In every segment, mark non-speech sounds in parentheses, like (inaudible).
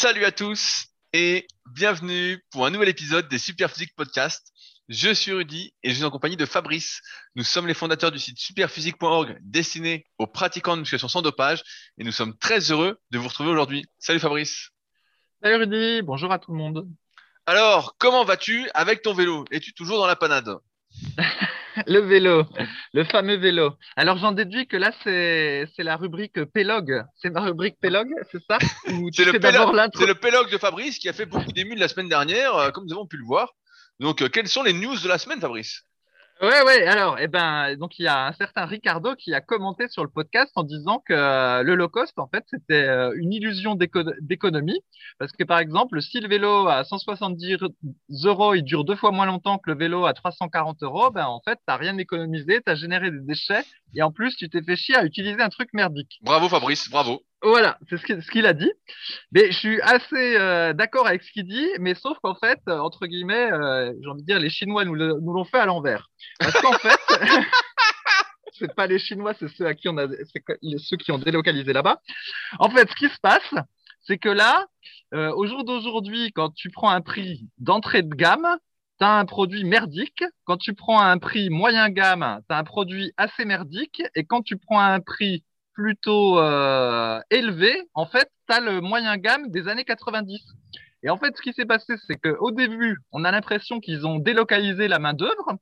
Salut à tous et bienvenue pour un nouvel épisode des Superphysique Podcast. Je suis Rudy et je suis en compagnie de Fabrice. Nous sommes les fondateurs du site superphysique.org destiné aux pratiquants de musculation sans dopage et nous sommes très heureux de vous retrouver aujourd'hui. Salut Fabrice. Salut Rudy, bonjour à tout le monde. Alors, comment vas-tu avec ton vélo? Es-tu toujours dans la panade? (laughs) (laughs) Le vélo, le fameux vélo. Alors j'en déduis que là c'est la rubrique Pélogue. C'est ma rubrique Pélogue, c'est ça? (laughs) C'est le, le Pélogue de Fabrice qui a fait beaucoup d'émules la semaine dernière, euh, comme nous avons pu le voir. Donc, euh, quelles sont les news de la semaine, Fabrice? Ouais, ouais. Alors, eh ben, donc il y a un certain Ricardo qui a commenté sur le podcast en disant que euh, le low cost, en fait, c'était euh, une illusion d'économie, parce que par exemple, si le vélo à 170 euros, il dure deux fois moins longtemps que le vélo à 340 euros, ben en fait, t'as rien économisé, t'as généré des déchets, et en plus, tu t'es fait chier à utiliser un truc merdique. Bravo, Fabrice, bravo. Voilà, c'est ce qu'il a dit. Mais je suis assez euh, d'accord avec ce qu'il dit, mais sauf qu'en fait, euh, entre guillemets, euh, j'ai envie de dire, les Chinois nous l'ont fait à l'envers. Parce qu'en fait, (laughs) c'est pas les Chinois, c'est ceux à qui on a, ceux qui ont délocalisé là-bas. En fait, ce qui se passe, c'est que là, au jour d'aujourd'hui, quand tu prends un prix d'entrée de gamme, tu as un produit merdique. Quand tu prends un prix moyen gamme, tu as un produit assez merdique. Et quand tu prends un prix plutôt euh, élevé, en fait, tu as le moyen gamme des années 90. Et en fait, ce qui s'est passé, c'est qu'au début, on a l'impression qu'ils ont délocalisé la main-d'œuvre.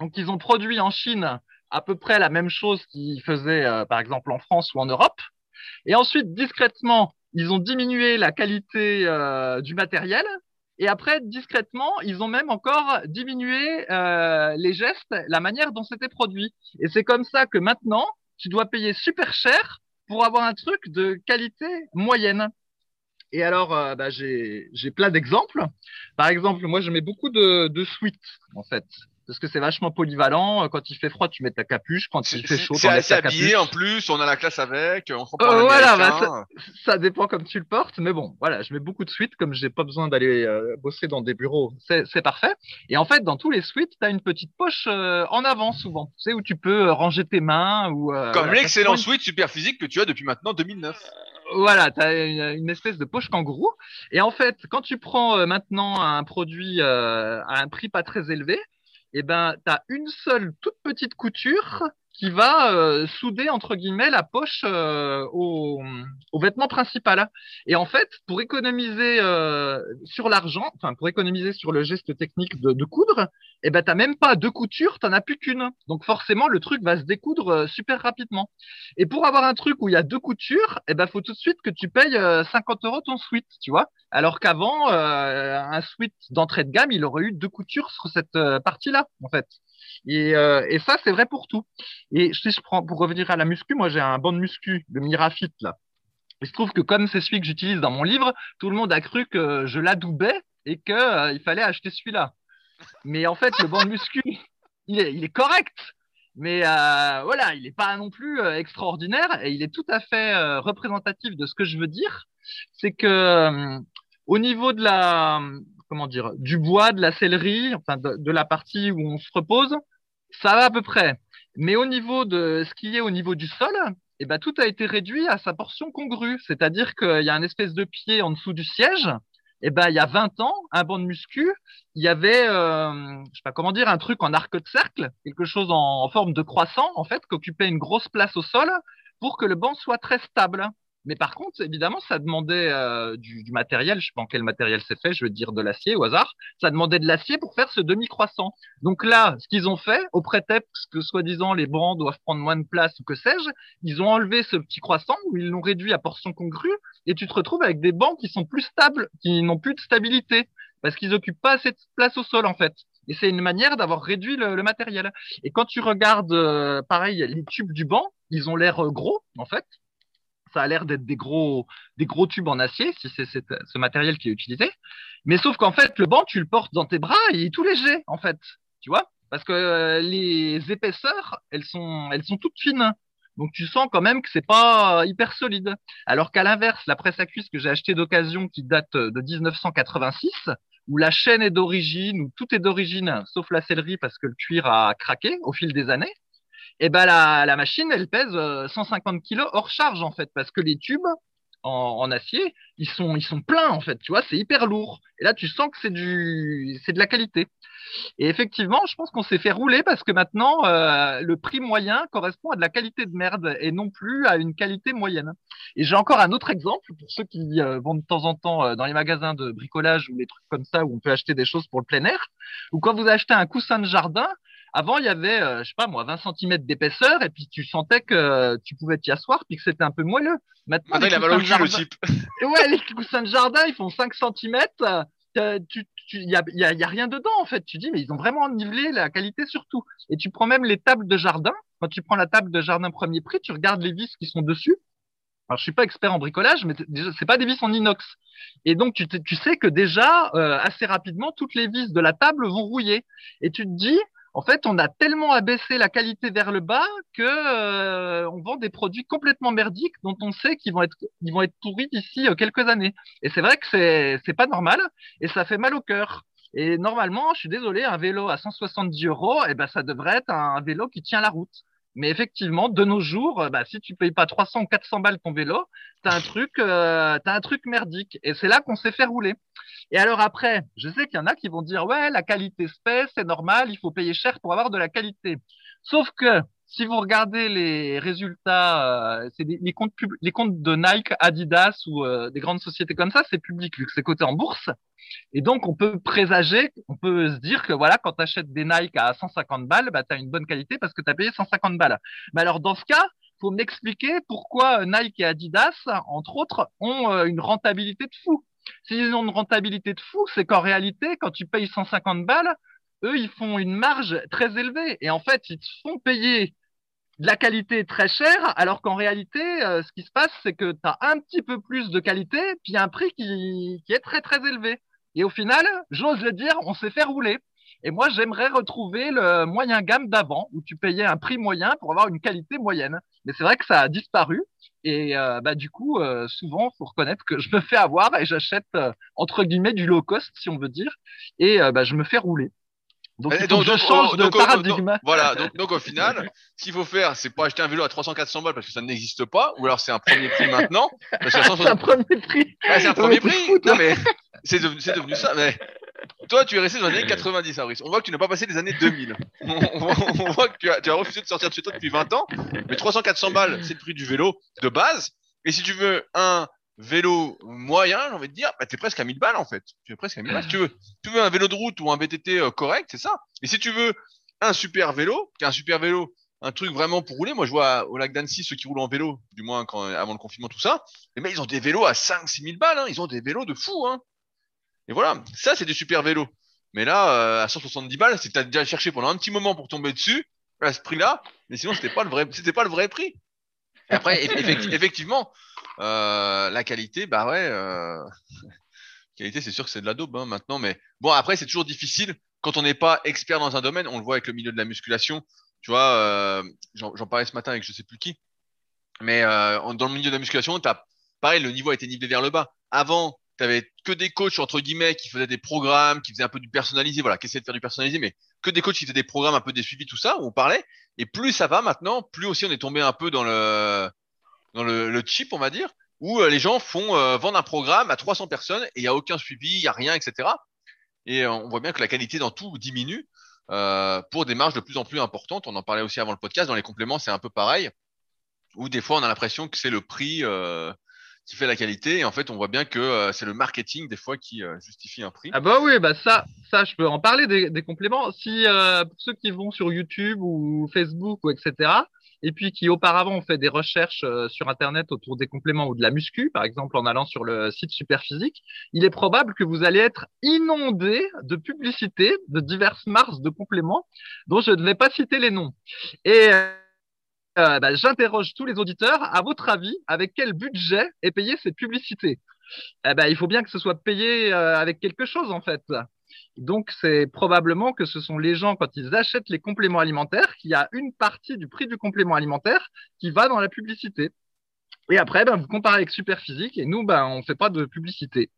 Donc, ils ont produit en Chine à peu près la même chose qu'ils faisaient, euh, par exemple, en France ou en Europe. Et ensuite, discrètement, ils ont diminué la qualité euh, du matériel. Et après, discrètement, ils ont même encore diminué les gestes, la manière dont c'était produit. Et c'est comme ça que maintenant, tu dois payer super cher pour avoir un truc de qualité moyenne. Et alors, euh, bah, j'ai plein d'exemples. Par exemple, moi, je mets beaucoup de, de suites, en fait parce que c'est vachement polyvalent. Quand il fait froid, tu mets ta capuche. Quand il fait chaud, tu mets ta habillé en plus. On a la classe avec. On euh, voilà, bah, ça, ça, dépend comme tu le portes. Mais bon, voilà, je mets beaucoup de suites comme j'ai pas besoin d'aller euh, bosser dans des bureaux. C'est parfait. Et en fait, dans tous les suites, tu as une petite poche euh, en avant souvent. Tu sais où tu peux ranger tes mains ou. comme l'excellent suite super physique que tu as depuis maintenant 2009 voilà, tu as une, espèce de poche kangourou. Et en fait, quand tu prends maintenant un produit à un prix pas très élevé, eh ben, tu as une seule toute petite couture qui va euh, souder entre guillemets la poche euh, au, vêtement principal. Et en fait, pour économiser euh, sur l'argent, enfin pour économiser sur le geste technique de, de coudre, eh ben t'as même pas deux coutures, t'en as plus qu'une. Donc forcément, le truc va se découdre super rapidement. Et pour avoir un truc où il y a deux coutures, eh ben faut tout de suite que tu payes 50 euros ton suite, tu vois. Alors qu'avant, un suite d'entrée de gamme, il aurait eu deux coutures sur cette partie-là, en fait. Et, euh, et ça, c'est vrai pour tout. Et si je prends, pour revenir à la muscu, moi j'ai un banc de muscu de Mirafit là. Il se trouve que comme c'est celui que j'utilise dans mon livre, tout le monde a cru que je l'adoubais et que euh, fallait acheter celui-là. Mais en fait, le banc de muscu, (laughs) il est, correct. Mais euh, voilà, il n'est pas non plus euh, extraordinaire et il est tout à fait euh, représentatif de ce que je veux dire. C'est que au niveau de la, comment dire, du bois, de la sellerie, enfin de, la partie où on se repose, ça va à peu près. Mais au niveau de ce qui est au niveau du sol, eh ben, tout a été réduit à sa portion congrue. C'est-à-dire qu'il y a un espèce de pied en dessous du siège. Eh ben, il y a 20 ans, un banc de muscu, il y avait, euh, je sais pas comment dire, un truc en arc de cercle, quelque chose en, en forme de croissant, en fait, qui occupait une grosse place au sol pour que le banc soit très stable. Mais par contre, évidemment, ça demandait euh, du, matériel. Je sais pas en quel matériel c'est fait. Je veux dire de l'acier au hasard. Ça demandait de l'acier pour faire ce demi-croissant. Donc là, ce qu'ils ont fait, au prétexte que soi-disant les bancs doivent prendre moins de place ou que sais-je, ils ont enlevé ce petit croissant ou ils l'ont réduit à portion congrue et tu te retrouves avec des bancs qui sont plus stables, qui n'ont plus de stabilité parce qu'ils occupent pas assez de place au sol en fait. Et c'est une manière d'avoir réduit le, le, matériel. Et quand tu regardes, euh, pareil, les tubes du banc, ils ont l'air euh, gros en fait ça a l'air d'être des gros, des gros tubes en acier, si c'est ce matériel qui est utilisé. Mais sauf qu'en fait, le banc, tu le portes dans tes bras et il est tout léger, en fait. Tu vois? Parce que euh, les épaisseurs, elles sont, elles sont toutes fines. Donc tu sens quand même que c'est pas hyper solide. Alors qu'à l'inverse, la presse à cuisse que j'ai achetée d'occasion qui date de 1986, où la chaîne est d'origine, où tout est d'origine, sauf la sellerie parce que le cuir a craqué au fil des années, et eh ben la, machine, elle pèse 150 euh, kilos hors charge en fait, parce que les tubes en, acier, ils sont, ils sont pleins en fait, tu vois, c'est hyper lourd. Et là, tu sens que c'est du, c'est de la qualité. Et effectivement, je pense qu'on s'est fait rouler parce que maintenant, euh, le prix moyen correspond à de la qualité de merde et non plus à une qualité moyenne. Et j'ai encore un autre exemple pour ceux qui euh, vont de temps en temps dans les magasins de bricolage ou les trucs comme ça où on peut acheter des choses pour le plein air, ou quand vous achetez un coussin de jardin, avant, il y avait, je sais pas moi, 20 cm d'épaisseur, et puis tu sentais que tu pouvais t'y asseoir, puis que c'était un peu moelleux. Maintenant, il a mal au cul, le type. (laughs) ouais, les coussins de jardin, ils font 5 cm. Tu, il y a, y, a, y a, rien dedans en fait. Tu dis mais ils ont vraiment nivelé la qualité surtout. Et tu prends même les tables de jardin. Quand tu prends la table de jardin premier prix, tu regardes les vis qui sont dessus. Alors je suis pas expert en bricolage, mais c'est pas des vis en inox. Et donc tu, tu sais que déjà euh, assez rapidement toutes les vis de la table vont rouiller. Et tu te dis en fait, on a tellement abaissé la qualité vers le bas que euh, on vend des produits complètement merdiques dont on sait qu'ils vont être ils vont être pourris d'ici euh, quelques années. Et c'est vrai que c'est c'est pas normal et ça fait mal au cœur. Et normalement, je suis désolé, un vélo à 170 euros, eh ben ça devrait être un vélo qui tient la route. Mais effectivement, de nos jours, euh, bah, si tu payes pas 300 ou 400 balles ton vélo, t'as un truc, euh, t'as un truc merdique. Et c'est là qu'on s'est fait rouler. Et alors après, je sais qu'il y en a qui vont dire ouais, la qualité espèce, c'est normal, il faut payer cher pour avoir de la qualité. Sauf que si vous regardez les résultats, euh, c'est les comptes les comptes de Nike, Adidas ou euh, des grandes sociétés comme ça, c'est public vu que c'est coté en bourse. Et donc on peut présager, on peut se dire que voilà, quand tu achètes des Nike à 150 balles, bah tu as une bonne qualité parce que tu as payé 150 balles. Mais alors dans ce cas, faut m'expliquer pourquoi Nike et Adidas, entre autres, ont euh, une rentabilité de fou. S'ils ont une rentabilité de fou, c'est qu'en réalité, quand tu payes 150 balles, eux, ils font une marge très élevée. Et en fait, ils te font payer de la qualité très chère, alors qu'en réalité, euh, ce qui se passe, c'est que tu as un petit peu plus de qualité, puis un prix qui, qui est très très élevé. Et au final, j'ose le dire, on s'est fait rouler. Et moi, j'aimerais retrouver le moyen gamme d'avant, où tu payais un prix moyen pour avoir une qualité moyenne. Mais c'est vrai que ça a disparu. Et euh, bah, du coup, euh, souvent, faut reconnaître que je me fais avoir et j'achète, entre guillemets, du low cost, si on veut dire. Et bah, je me fais rouler. Donc, je change de paradigme. voilà, donc, donc, au final, ce qu'il faut faire, c'est pas acheter un vélo à 300-400 balles parce que ça n'existe pas, ou alors c'est un premier prix maintenant. (laughs) c'est un premier prix. c'est un premier prix. non mais c'est devenu, devenu, ça. Mais toi, tu es resté dans les années 90, Fabrice. On voit que tu n'as pas passé les années 2000. On, voit que tu as, tu as, refusé de sortir de chez toi depuis 20 ans. Mais 300-400 balles, c'est le prix du vélo de base. Et si tu veux un vélo moyen, j'ai envie de dire, bah, t'es presque à 1000 balles en fait. Tu es presque à 1000 balles. Tu veux, tu veux un vélo de route ou un VTT euh, correct, c'est ça. Et si tu veux un super vélo, un super vélo, un truc vraiment pour rouler, moi je vois au lac d'Annecy ceux qui roulent en vélo, du moins quand, avant le confinement, tout ça, mais mecs ils ont des vélos à 5 6 000 balles, hein. ils ont des vélos de fou. Hein. Et voilà, ça c'est des super vélos. Mais là, euh, à 170 balles, c'est t'as déjà cherché pendant un petit moment pour tomber dessus, à ce prix-là, mais sinon c'était pas le vrai, c'était pas le vrai prix. Et après, (laughs) effectivement, euh, la qualité, bah ouais, euh... (laughs) qualité, c'est sûr que c'est de la daube hein, maintenant, mais bon, après, c'est toujours difficile quand on n'est pas expert dans un domaine. On le voit avec le milieu de la musculation. Tu vois, euh, j'en parlais ce matin avec je sais plus qui, mais euh, dans le milieu de la musculation, as, pareil, le niveau a été nivelé vers le bas. Avant, tu avais que des coachs entre guillemets qui faisaient des programmes, qui faisaient un peu du personnalisé, voilà, qui essayaient de faire du personnalisé, mais que des coachs qui faisaient des programmes un peu des suivis, tout ça, où on parlait. Et plus ça va maintenant, plus aussi on est tombé un peu dans le dans le, le chip, on va dire, où euh, les gens font euh, vendre un programme à 300 personnes et il n'y a aucun suivi, il n'y a rien, etc. Et euh, on voit bien que la qualité dans tout diminue euh, pour des marges de plus en plus importantes. On en parlait aussi avant le podcast. Dans les compléments, c'est un peu pareil, où des fois on a l'impression que c'est le prix qui fait la qualité. Et en fait, on voit bien que c'est le marketing des fois qui justifie un prix. Ah bah oui, bah ça, ça, je peux en parler des, des compléments. Si pour ceux qui vont sur YouTube ou Facebook ou etc et puis qui auparavant ont fait des recherches euh, sur Internet autour des compléments ou de la muscu, par exemple en allant sur le site Superphysique, il est probable que vous allez être inondé de publicités de diverses marques de compléments dont je ne vais pas citer les noms. Et euh, bah, j'interroge tous les auditeurs, à votre avis, avec quel budget est payée cette publicité? Eh ben, Il faut bien que ce soit payé euh, avec quelque chose en fait. Donc, c'est probablement que ce sont les gens, quand ils achètent les compléments alimentaires, qu'il y a une partie du prix du complément alimentaire qui va dans la publicité. Et après, ben, vous comparez avec Superphysique et nous, ben, on ne fait pas de publicité.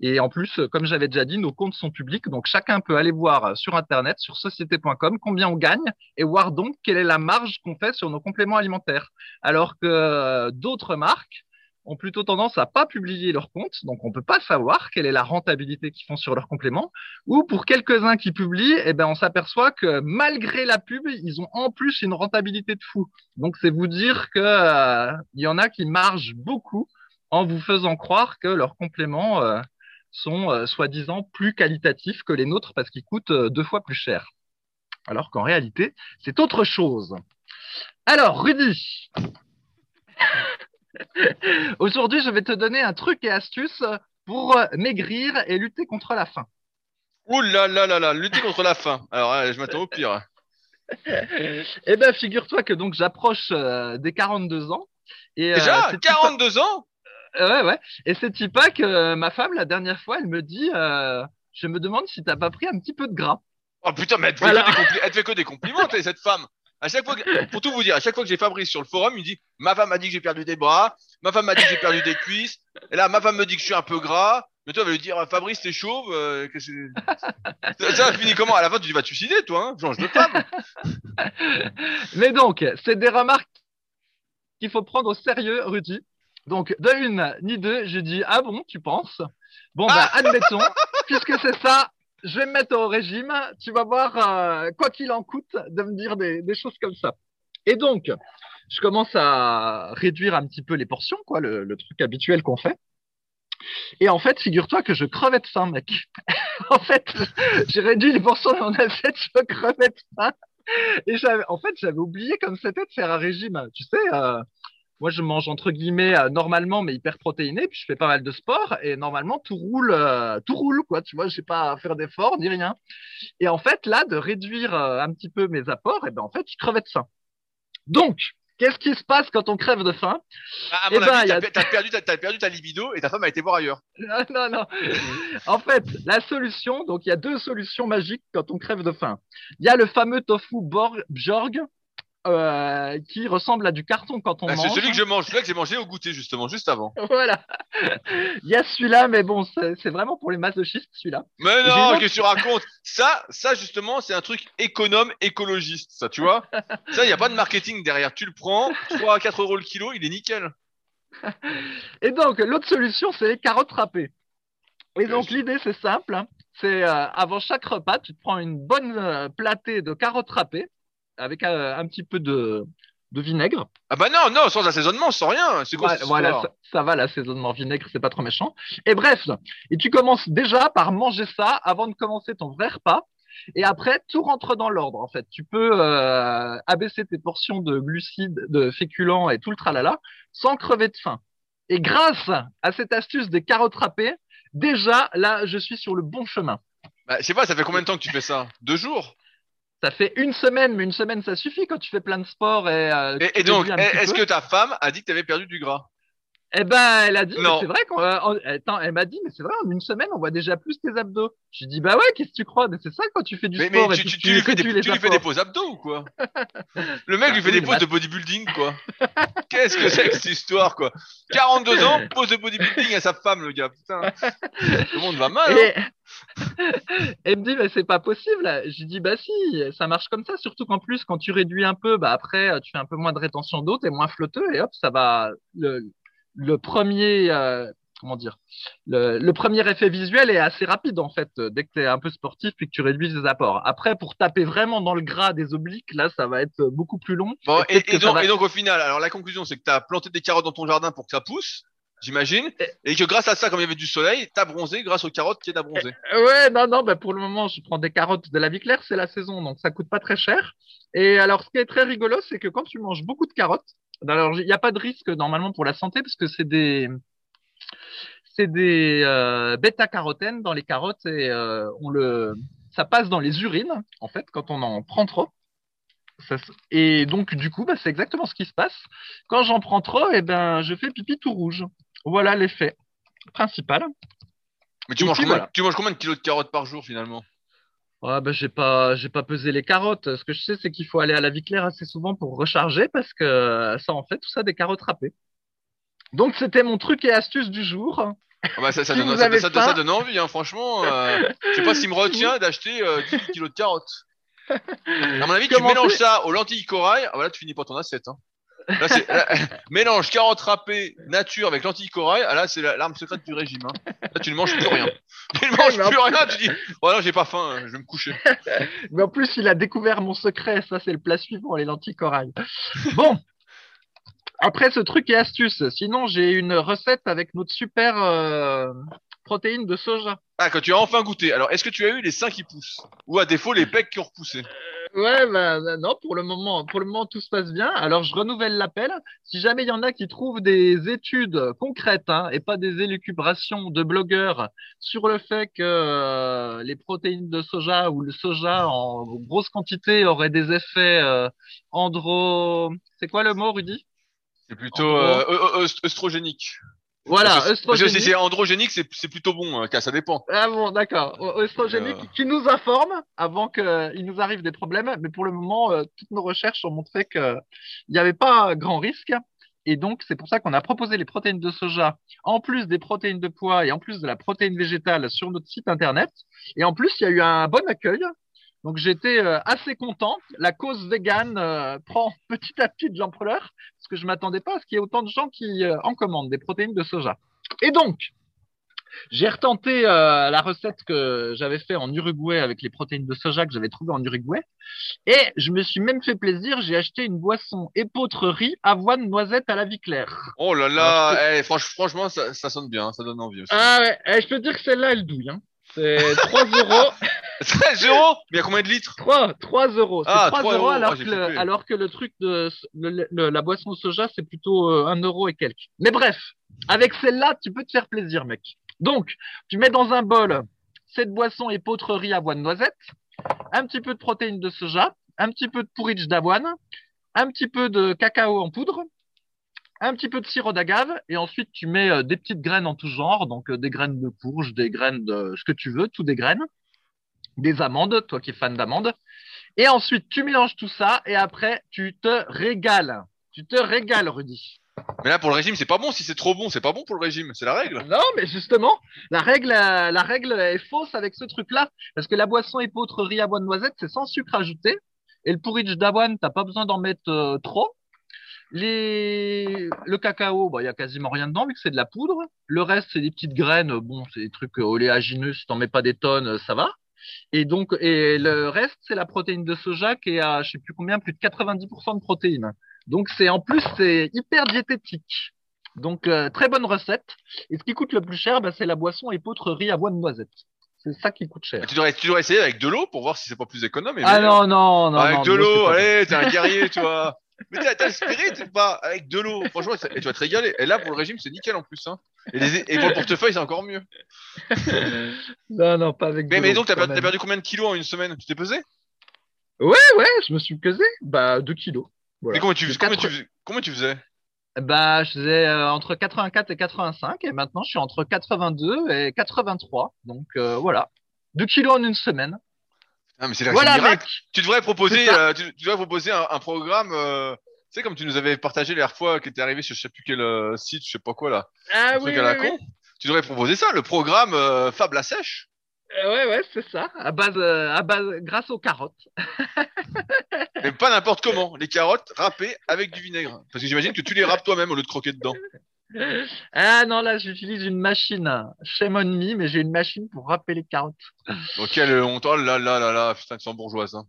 Et en plus, comme j'avais déjà dit, nos comptes sont publics, donc chacun peut aller voir sur Internet, sur société.com, combien on gagne et voir donc quelle est la marge qu'on fait sur nos compléments alimentaires. Alors que d'autres marques ont plutôt tendance à pas publier leurs comptes, donc on peut pas savoir quelle est la rentabilité qu'ils font sur leurs compléments. Ou pour quelques-uns qui publient, eh ben on s'aperçoit que malgré la pub, ils ont en plus une rentabilité de fou. Donc c'est vous dire que euh, il y en a qui margent beaucoup en vous faisant croire que leurs compléments euh, sont euh, soi-disant plus qualitatifs que les nôtres parce qu'ils coûtent deux fois plus cher. Alors qu'en réalité, c'est autre chose. Alors, Rudy, (laughs) (laughs) aujourd'hui, je vais te donner un truc et astuce pour maigrir et lutter contre la faim. Ouh là là là là, lutter contre la faim. Alors, je m'attends au pire. (laughs) eh bien, figure-toi que donc j'approche euh, des 42 ans. Et, euh, Déjà? 42 ans? Ouais, ouais. Et c'est pas que ma femme, la dernière fois, elle me dit euh, Je me demande si t'as pas pris un petit peu de gras. Oh putain, mais elle te, fait, que des elle te fait que des compliments, cette femme. À chaque fois pour tout vous dire, à chaque fois que j'ai Fabrice sur le forum, il me dit Ma femme m'a dit que j'ai perdu des bras, ma femme m'a dit que j'ai perdu des cuisses, et là, ma femme me dit que je suis un peu gras. Mais toi, elle va lui dire Fabrice, t'es chauve. Euh, que ça, finit comment? À la fin, tu vas te suicider, toi, hein Change de femme. (laughs) Mais donc, c'est des remarques qu'il faut prendre au sérieux, Rudy. Donc, de une ni deux, je dis Ah bon, tu penses? Bon, bah, ah admettons, puisque c'est ça, je vais me mettre au régime. Tu vas voir, euh, quoi qu'il en coûte, de me dire des, choses comme ça. Et donc, je commence à réduire un petit peu les portions, quoi, le, truc habituel qu'on fait. Et en fait, figure-toi que je crevais de faim, mec. (laughs) en fait, j'ai réduit les portions de mon assiette, je crevais de faim. Et en fait, j'avais oublié comme c'était de faire un régime. Tu sais, euh, moi, je mange entre guillemets euh, normalement, mais hyper protéiné. Puis je fais pas mal de sport et normalement tout roule, euh, tout roule quoi. Tu vois, je sais pas faire d'efforts ni rien. Et en fait, là, de réduire euh, un petit peu mes apports, et eh ben en fait, je crevais de faim. Donc, qu'est-ce qui se passe quand on crève de faim? Ah, À eh ben, avis, t'as, perdu, perdu ta libido et ta femme a été voir ailleurs. (laughs) Non, non, non. en fait, la solution, donc il y a deux solutions magiques quand on crève de faim. Il y a le fameux tofu Bjorg euh, qui ressemble à du carton quand on ah, mange. C'est celui que je mange, celui que j'ai mangé au goûter justement, juste avant. (laughs) voilà. Il y a celui-là, mais bon, c'est vraiment pour les masochistes celui-là. Mais non, qu'est-ce que tu racontes? Ça, ça justement, c'est un truc économe, écologiste, ça, tu vois? (laughs) Ça, il n'y a pas de marketing derrière. Tu le prends, 3 à 4 euros le kilo, il est nickel. (laughs) Et donc, l'autre solution, c'est les carottes râpées. Et donc, l'idée, c'est simple. Hein. C'est euh, avant chaque repas, tu te prends une bonne euh, platée de carottes râpées avec un, petit peu de, vinaigre. Ah bah non, non, sans assaisonnement, sans rien. C'est quoi Voilà, ça, va l'assaisonnement vinaigre, c'est pas trop méchant. Et bref, et tu commences déjà par manger ça avant de commencer ton vrai repas. Et après, tout rentre dans l'ordre. En fait, tu peux euh, abaisser tes portions de glucides, de féculents et tout le tralala sans crever de faim. Et grâce à cette astuce des carottes râpées, déjà là, je suis sur le bon chemin. Bah, je sais pas, ça fait combien de temps que tu fais ça? Deux jours? Ça fait une semaine, mais une semaine, ça suffit quand tu fais plein de sport. Et, euh, et, donc, est-ce que ta femme a dit que tu avais perdu du gras? Eh ben, elle a dit, c'est vrai qu'on, attends, elle m'a dit, mais c'est vrai, en une semaine, on voit déjà plus tes abdos. Je dis, bah ouais, qu'est-ce que tu crois? Mais c'est ça quand tu fais du sport. Mais tu, tu, tu, lui fais des, tu lui fais des poses abdos ou quoi? (laughs) Le mec lui fait des poses de bodybuilding, quoi. Qu'est-ce que c'est que cette histoire, quoi? 42 ans, pose de bodybuilding à sa femme, le gars. Putain, le monde va mal. Hein (laughs) elle me dit, mais c'est pas possible. J'ai dit, bah si, ça marche comme ça. Surtout qu'en plus, quand tu réduis un peu, bah après, tu fais un peu moins de rétention d'eau, t'es moins flotteux et hop, ça va. Le, le premier, euh, comment dire, le, le, premier effet visuel est assez rapide en fait. Dès que tu es un peu sportif et que tu réduis tes apports. Après, pour taper vraiment dans le gras des obliques, là, ça va être beaucoup plus long. Bon, et, et, donc, et donc, au final, alors la conclusion, c'est que tu as planté des carottes dans ton jardin pour que ça pousse j'imagine. Et que grâce à ça, comme il y avait du soleil, t'as bronzé grâce aux carottes qui est bronzé. Euh, ouais, non, non, bah pour le moment, je prends des carottes de la vie claire, c'est la saison, donc ça coûte pas très cher. Et alors, ce qui est très rigolo, c'est que quand tu manges beaucoup de carottes, alors il n'y a pas de risque normalement pour la santé parce que c'est des c'est des euh, bêta-carotènes dans les carottes et euh, on le ça passe dans les urines en fait quand on en prend trop. et donc du coup, bah, c'est exactement ce qui se passe. Quand j'en prends trop, et eh ben je fais pipi tout rouge. Voilà l'effet principal. Mais tu, manges combien, tu manges combien de kilos de carottes par jour finalement? Ah ben, j'ai pas j'ai pas pesé les carottes. Ce que je sais c'est qu'il faut aller à la vie claire assez souvent pour recharger parce que ça en fait tout ça des carottes râpées. Donc c'était mon truc et astuce du jour. Ah bah, ça, ça, donne, ça, donne, envie, hein, franchement. Euh, je sais pas s'il me (laughs) retient d'acheter 10 euh, kilos de carottes. (laughs) À mon avis, tu mélanges ça aux lentilles corail, ah, voilà, tu finis pas ton assiette. Hein. Là, c'est là, (laughs) mélange carotte râpée nature avec lentilles corail. Ah, là, c'est la- l'arme secrète du régime. hein. Là, tu ne manges plus rien. (laughs) Tu ne manges plus rien. Tu dis, oh non, j'ai pas faim. Je vais me coucher. (laughs) Mais en plus, il a découvert mon secret. Ça, c'est le plat suivant, les lentilles corail. Bon. Après ce truc et astuce, sinon j'ai une recette avec notre super euh, protéine de soja. Ah, quand tu as enfin goûté. Alors, est-ce que tu as eu les seins qui poussent? Ou à défaut les pecs qui ont repoussé? Ouais, bah, bah, non, pour le moment, pour le moment, tout se passe bien. Alors, je renouvelle l'appel. Si jamais il y en a qui trouvent des études concrètes, hein, et pas des élucubrations de blogueurs sur le fait que euh, les protéines de soja ou le soja en grosse quantité auraient des effets euh, andro... C'est quoi le mot, Rudy? C'est plutôt euh, euh, euh, œstrogénique. Voilà, Parce que- Parce que si c'est androgénique, c'est plutôt bon. hein, car ça dépend. Ah bon, d'accord. Ö- Œstrogénique Euh. qui nous informe avant qu'il nous arrive des problèmes. Mais pour le moment, euh, toutes nos recherches ont montré qu'il n'y avait pas grand risque. Et donc, c'est pour ça qu'on a proposé les protéines de soja, en plus des protéines de pois et en plus de la protéine végétale sur notre site internet. Et en plus, il y a eu un bon accueil. Donc, j'étais euh, assez content. La cause végane euh, prend (laughs) petit à petit de l'ampleur parce que je m'attendais pas à ce qu'il y ait autant de gens qui euh, en commandent des protéines de soja. Et donc, j'ai retenté euh, la recette que j'avais fait en Uruguay avec les protéines de soja que j'avais trouvées en Uruguay. Et je me suis même fait plaisir, j'ai acheté une boisson épeautre-riz, avoine, noisette à la vie claire. Oh là là, eh, franch- franchement, ça, ça sonne bien, ça donne envie aussi. Ah ouais, eh, je peux dire que celle-là, elle douille. Hein. C'est 3 euros. (laughs) 13 euros Mais il y a combien de litres 3, 3 euros. C'est Ah, 3, 3 euros, alors, Ah, j'ai que le, alors que le truc de le- le- la boisson au soja, c'est plutôt euh, 1 euro et quelques. Mais bref, avec celle-là, tu peux te faire plaisir, mec. Donc, tu mets dans un bol cette boisson épeautre-riz avoine noisette, un petit peu de protéines de soja, un petit peu de porridge d'avoine, un petit peu de cacao en poudre, un petit peu de sirop d'agave, et ensuite tu mets euh, des petites graines en tout genre, donc euh, des graines de courge, des graines de ce que tu veux, tout des graines, des amandes, toi qui es fan d'amandes. Et ensuite, tu mélanges tout ça, et après, tu te régales. Tu te régales, Rudy. Mais là, pour le régime, c'est pas bon. Si c'est trop bon, c'est pas bon pour le régime. C'est la règle. Non, mais justement, la règle, euh, la règle est fausse avec ce truc-là, parce que la boisson épeautre riz avoine noisette, c'est sans sucre ajouté, et le porridge d'avoine, t'as pas besoin d'en mettre euh, trop. Les... Le cacao, bah, il y a quasiment rien dedans, vu que c'est de la poudre. Le reste, c'est des petites graines, bon, c'est des trucs oléagineux, si t'en mets pas des tonnes, euh, ça va. Et donc, et le reste, c'est la protéine de soja qui est à, je sais plus combien, plus de 90% de protéines. Donc, c'est, en plus, c'est hyper diététique. Donc, euh, très bonne recette. Et ce qui coûte le plus cher, bah, c'est la boisson épeautre riz avoine noisette. C'est ça qui coûte cher. Mais tu, devrais, tu devrais essayer avec de l'eau pour voir si c'est pas plus économe. et Ah non, non, non. avec non, de l'eau, allez, t'es un guerrier, tu vois. (laughs) Mais t'as le spirit, ou pas Avec de l'eau, franchement, et tu vas te régaler. Et là, pour le régime, c'est nickel en plus. Hein. Et, les- et pour le portefeuille, c'est encore mieux. (laughs) Non, non, pas avec Mais, mais donc, t'as perdu, combien de kilos en une semaine? Tu t'es pesé? Ouais, ouais, je me suis pesé. Bah, 2 kilos. Voilà. Mais comment tu, comment, quatre- tu, fais- comment tu faisais? Bah, je faisais euh, entre 84 et 85, et maintenant je suis entre 82 et 83. Donc euh, voilà, 2 kilos en une semaine. Ah, mais c'est là Voilà, mec. Tu devrais proposer, euh, tu, tu devrais proposer un, un programme. euh, tu sais, comme tu nous avais partagé la dernière fois, qui était arrivé sur je sais plus quel euh, site, je sais pas quoi là. Ah un oui, truc à la oui, con. Tu devrais proposer ça, le programme Fable à sèche. Ouais, ouais, c'est ça. À base, à base, grâce aux carottes. Mais pas n'importe (laughs) comment. Les carottes râpées avec du vinaigre. Parce que j'imagine que tu les râpes toi-même au lieu de croquer dedans. Ah non, là, j'utilise une machine. Shame on me, mais j'ai une machine pour râper les carottes. Donc quelle honte. Oh là là là là, putain, tu sens bourgeoise. Hein.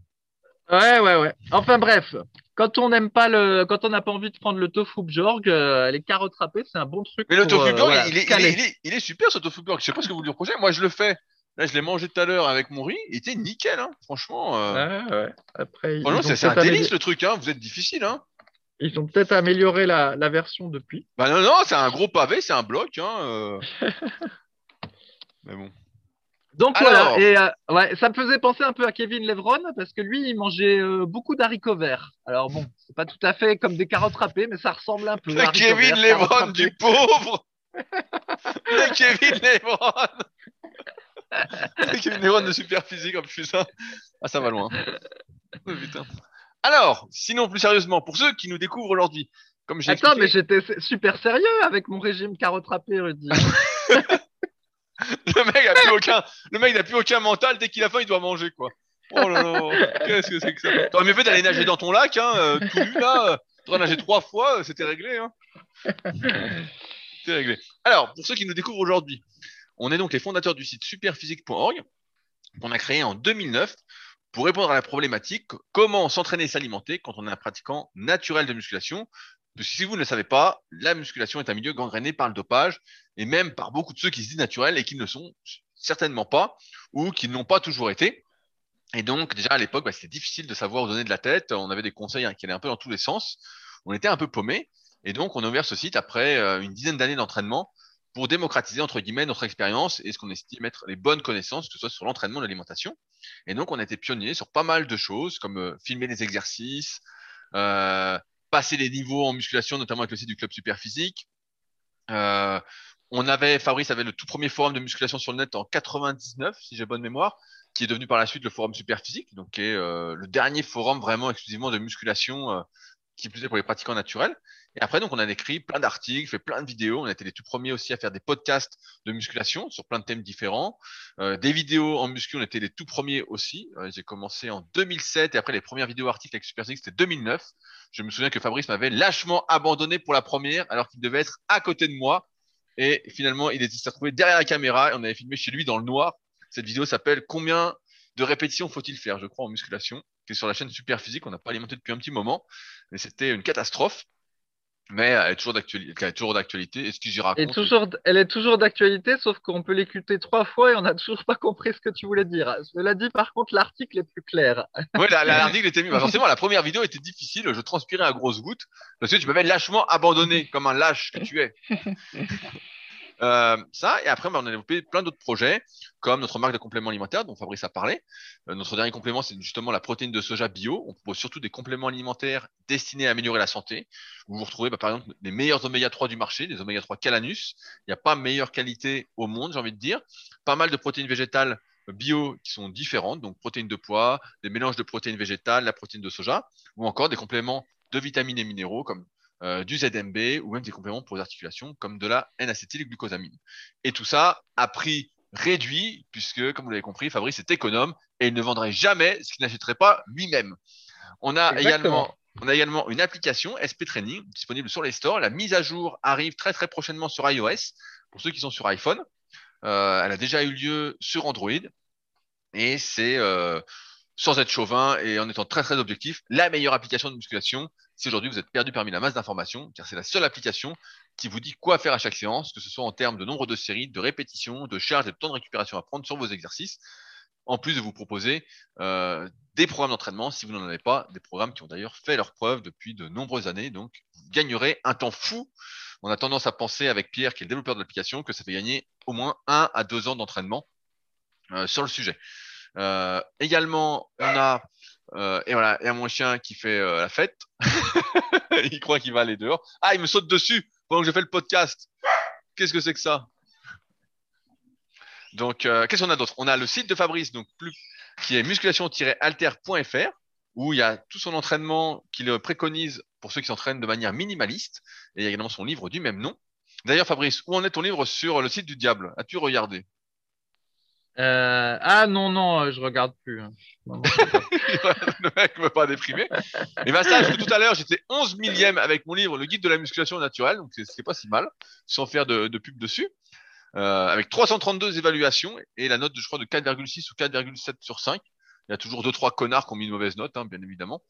Ouais, ouais, ouais. Enfin bref, quand on n'aime pas le, quand on n'a pas envie de prendre le tofu bjorg, euh, les carottes râpées, c'est un bon truc. Mais le pour, tofu euh, voilà, il, est, il, est, il, est, il est super ce tofu burger. Je sais pas ce que vous lui reprochez. Moi, je le fais. Là, je l'ai mangé tout à l'heure avec mon riz. Il était nickel, hein. franchement. Euh... Ouais, ouais. Après, ils franchement, ont c'est un délice amélioré- le truc. Hein. Vous êtes difficile. Hein. Ils ont peut-être amélioré la, la version depuis. Bah non, non, c'est un gros pavé, c'est un bloc. Hein. euh. (laughs) Mais bon. Donc Alors. voilà, et euh, ouais, ça me faisait penser un peu à Kevin Levron parce que lui, il mangeait euh, beaucoup d'haricots verts. Alors bon, c'est pas tout à fait comme des carottes râpées, mais ça ressemble un peu. Le Kevin râpées. du pauvre (laughs) (laughs) Le Kevin Lebron Le Kevin Lebron de super physique en plus. hein. Ah, ça va loin. Oh, putain. Alors, sinon, plus sérieusement, pour ceux qui nous découvrent aujourd'hui, comme j'ai Attends, mais j'étais super sérieux avec mon régime carottes râpées, Rudy. (laughs) le mec a plus aucun, le mec n'a plus aucun mental. Dès qu'il a faim, il doit manger, quoi. Oh là là, qu'est-ce que c'est que ça? T'aurais mieux fait d'aller nager dans ton lac, hein, euh, tout nu là. euh, nager trois fois, euh, c'était réglé. Hein. c'était réglé. Alors, pour ceux qui nous découvrent aujourd'hui, on est donc les fondateurs du site superphysique.org qu'on a créé en 2009 pour répondre à la problématique comment s'entraîner et s'alimenter quand on est un pratiquant naturel de musculation? Parce que si vous ne le savez pas, la musculation est un milieu gangréné par le dopage et même par beaucoup de ceux qui se disent naturels et qui ne le sont certainement pas ou qui n'ont pas toujours été. Et donc, déjà à l'époque, bah, c'était difficile de savoir où donner de la tête. On avait des conseils hein, qui allaient un peu dans tous les sens. On était un peu paumé. Et donc, on a ouvert ce site après euh, une dizaine d'années d'entraînement pour démocratiser, entre guillemets, notre expérience et ce qu'on estime être les bonnes connaissances, que ce soit sur l'entraînement, l'alimentation. Et donc, on a été pionnier sur pas mal de choses, comme euh, filmer les exercices, euh, passer les niveaux en musculation, notamment avec le site du Club Super Physique. Euh, on avait, Fabrice avait le tout premier forum de musculation sur le net en 99, si j'ai bonne mémoire, qui est devenu par la suite le forum Super Physique, donc qui est euh, le dernier forum vraiment exclusivement de musculation euh, qui plus est pour les pratiquants naturels. Et après, donc, on a écrit plein d'articles, fait plein de vidéos. On a été les tout premiers aussi à faire des podcasts de musculation sur plein de thèmes différents. Euh, des vidéos en muscu, on était les tout premiers aussi. Euh, J'ai commencé en 2007 et après les premières vidéos articles avec Super c'était 2009. Je me souviens que Fabrice m'avait lâchement abandonné pour la première alors qu'il devait être à côté de moi. Et finalement, il s'est retrouvé derrière la caméra et on avait filmé chez lui dans le noir. Cette vidéo s'appelle Combien de répétitions faut-il faire, je crois, en musculation, qui est sur la chaîne Super Physique. On n'a pas alimenté depuis un petit moment, mais c'était une catastrophe. Mais elle est toujours d'actualité. Elle est toujours d'actualité. Et ce que j'y raconte. Et toujours, elle est toujours d'actualité, sauf qu'on peut l'écouter trois fois et on n'a toujours pas compris ce que tu voulais dire. Cela dit, par contre, l'article est plus clair. Oui, l'article était mieux. Bah, forcément, la (laughs) première vidéo était difficile. Je transpirais à grosses gouttes parce que tu m'avais lâchement abandonné comme un lâche que tu es. (laughs) Euh, ça, et après, bah, on a développé plein d'autres projets, comme notre marque de compléments alimentaires dont Fabrice a parlé. Euh, notre dernier complément, c'est justement la protéine de soja bio. On propose surtout des compléments alimentaires destinés à améliorer la santé. Où vous retrouvez, bah, par exemple, les meilleurs oméga 3 du marché, des oméga 3 Calanus. Il n'y a pas meilleure qualité au monde, j'ai envie de dire. Pas mal de protéines végétales bio qui sont différentes, donc protéines de poids, des mélanges de protéines végétales, la protéine de soja, ou encore des compléments de vitamines et minéraux comme euh, du ZMB ou même des compléments pour les articulations comme de la N-acétylglucosamine. Et tout ça à prix réduit puisque, comme vous l'avez compris, Fabrice est économe et il ne vendrait jamais ce qu'il n'achèterait pas lui-même. On a également on a également une application SP Training disponible sur les stores. La mise à jour arrive très très prochainement sur iOS pour ceux qui sont sur iPhone. Euh, elle a déjà eu lieu sur Android et c'est euh, sans être chauvin et en étant très très objectif, la meilleure application de musculation si aujourd'hui vous êtes perdu parmi la masse d'informations, car c'est la seule application qui vous dit quoi faire à chaque séance, que ce soit en termes de nombre de séries, de répétitions, de charges et de temps de récupération à prendre sur vos exercices, en plus de vous proposer euh, des programmes d'entraînement, si vous n'en avez pas, des programmes qui ont d'ailleurs fait leur preuve depuis de nombreuses années, donc vous gagnerez un temps fou. On a tendance à penser avec Pierre, qui est le développeur de l'application, que ça fait gagner au moins un à deux ans d'entraînement euh, sur le sujet. Euh, également, on a euh, et voilà, il y a mon chien qui fait euh, la fête. (laughs) il croit qu'il va aller dehors. Ah, il me saute dessus pendant que je fais le podcast. Qu'est-ce que c'est que ça? Donc, euh, qu'est-ce qu'on a d'autre? On a le site de Fabrice, qui est musculation-alter.fr, où il y a tout son entraînement qu'il préconise pour ceux qui s'entraînent de manière minimaliste. Et il y a également son livre du même nom. D'ailleurs, Fabrice, où en est ton livre sur le site du diable? As-tu regardé? Euh, ah non, non, euh, je regarde plus. Hein. le (laughs) mec ne veut pas déprimer. Et ben ça, tout à l'heure, j'étais 11 millième avec mon livre Le guide de la musculation naturelle, donc c'est pas si mal, sans faire de, de pub dessus. Euh, avec 332 évaluations et la note, de, je crois, de 4,6 ou 4,7 sur 5. Il y a toujours deux trois connards qui ont mis une mauvaise note, hein, bien évidemment.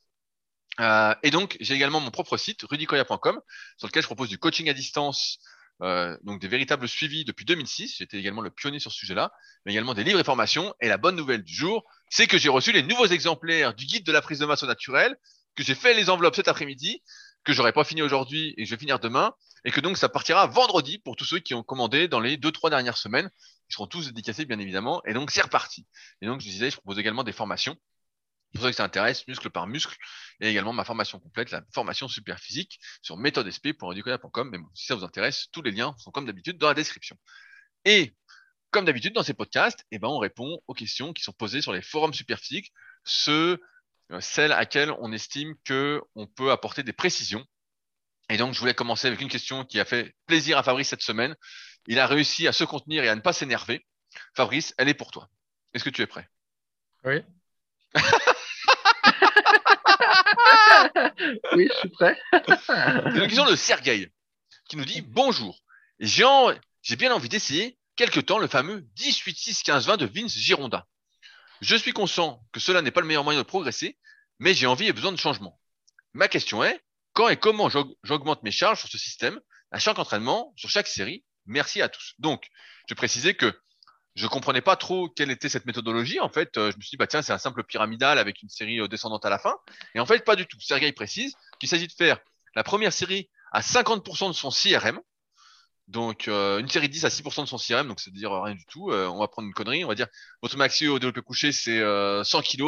Euh, et donc, j'ai également mon propre site, rudicoya.com, sur lequel je propose du coaching à distance euh, donc des véritables suivis depuis 2006. J'étais également le pionnier sur ce sujet-là, mais également des livres et formations. Et la bonne nouvelle du jour, c'est que j'ai reçu les nouveaux exemplaires du guide de la prise de masse au naturel, que j'ai fait les enveloppes cet après-midi, que j'aurais pas fini aujourd'hui et je vais finir demain, et que donc ça partira vendredi pour tous ceux qui ont commandé dans les deux trois dernières semaines. Ils seront tous dédicacés bien évidemment, et donc c'est reparti. Et donc je disais, je propose également des formations pour ceux que ça intéresse, muscle par muscle, et également ma formation complète, la formation super physique sur méthodesp.educoya.com. Mais bon, si ça vous intéresse, tous les liens sont comme d'habitude dans la description. Et comme d'habitude dans ces podcasts, eh ben, on répond aux questions qui sont posées sur les forums super physiques, ceux, euh, celles à quelles on estime que on peut apporter des précisions. Et donc, je voulais commencer avec une question qui a fait plaisir à Fabrice cette semaine. Il a réussi à se contenir et à ne pas s'énerver. Fabrice, elle est pour toi. Est-ce que tu es prêt? Oui. (laughs) (laughs) oui, je suis prêt. C'est question de Sergei qui nous dit Bonjour, j'ai en- j'ai bien envie d'essayer quelque temps le fameux 18-6-15-20 de Vince Gironda. Je suis conscient que cela n'est pas le meilleur moyen de progresser, mais j'ai envie et besoin de changement. Ma question est quand et comment j'aug- j'augmente mes charges sur ce système à chaque entraînement, sur chaque série? Merci à tous. Donc, je précisais que je comprenais pas trop quelle était cette méthodologie. En fait, euh, je me suis dit, bah tiens, c'est un simple pyramidal avec une série euh, descendante à la fin. Et en fait, pas du tout. Sergei précise qu'il s'agit de faire la première série à 50% de son CRM. Donc, euh, une série de 10 à 6% de son CRM, donc c'est-à-dire euh, rien du tout. Euh, on va prendre une connerie, on va dire, votre maxi au développé couché, c'est euh, 100 kg.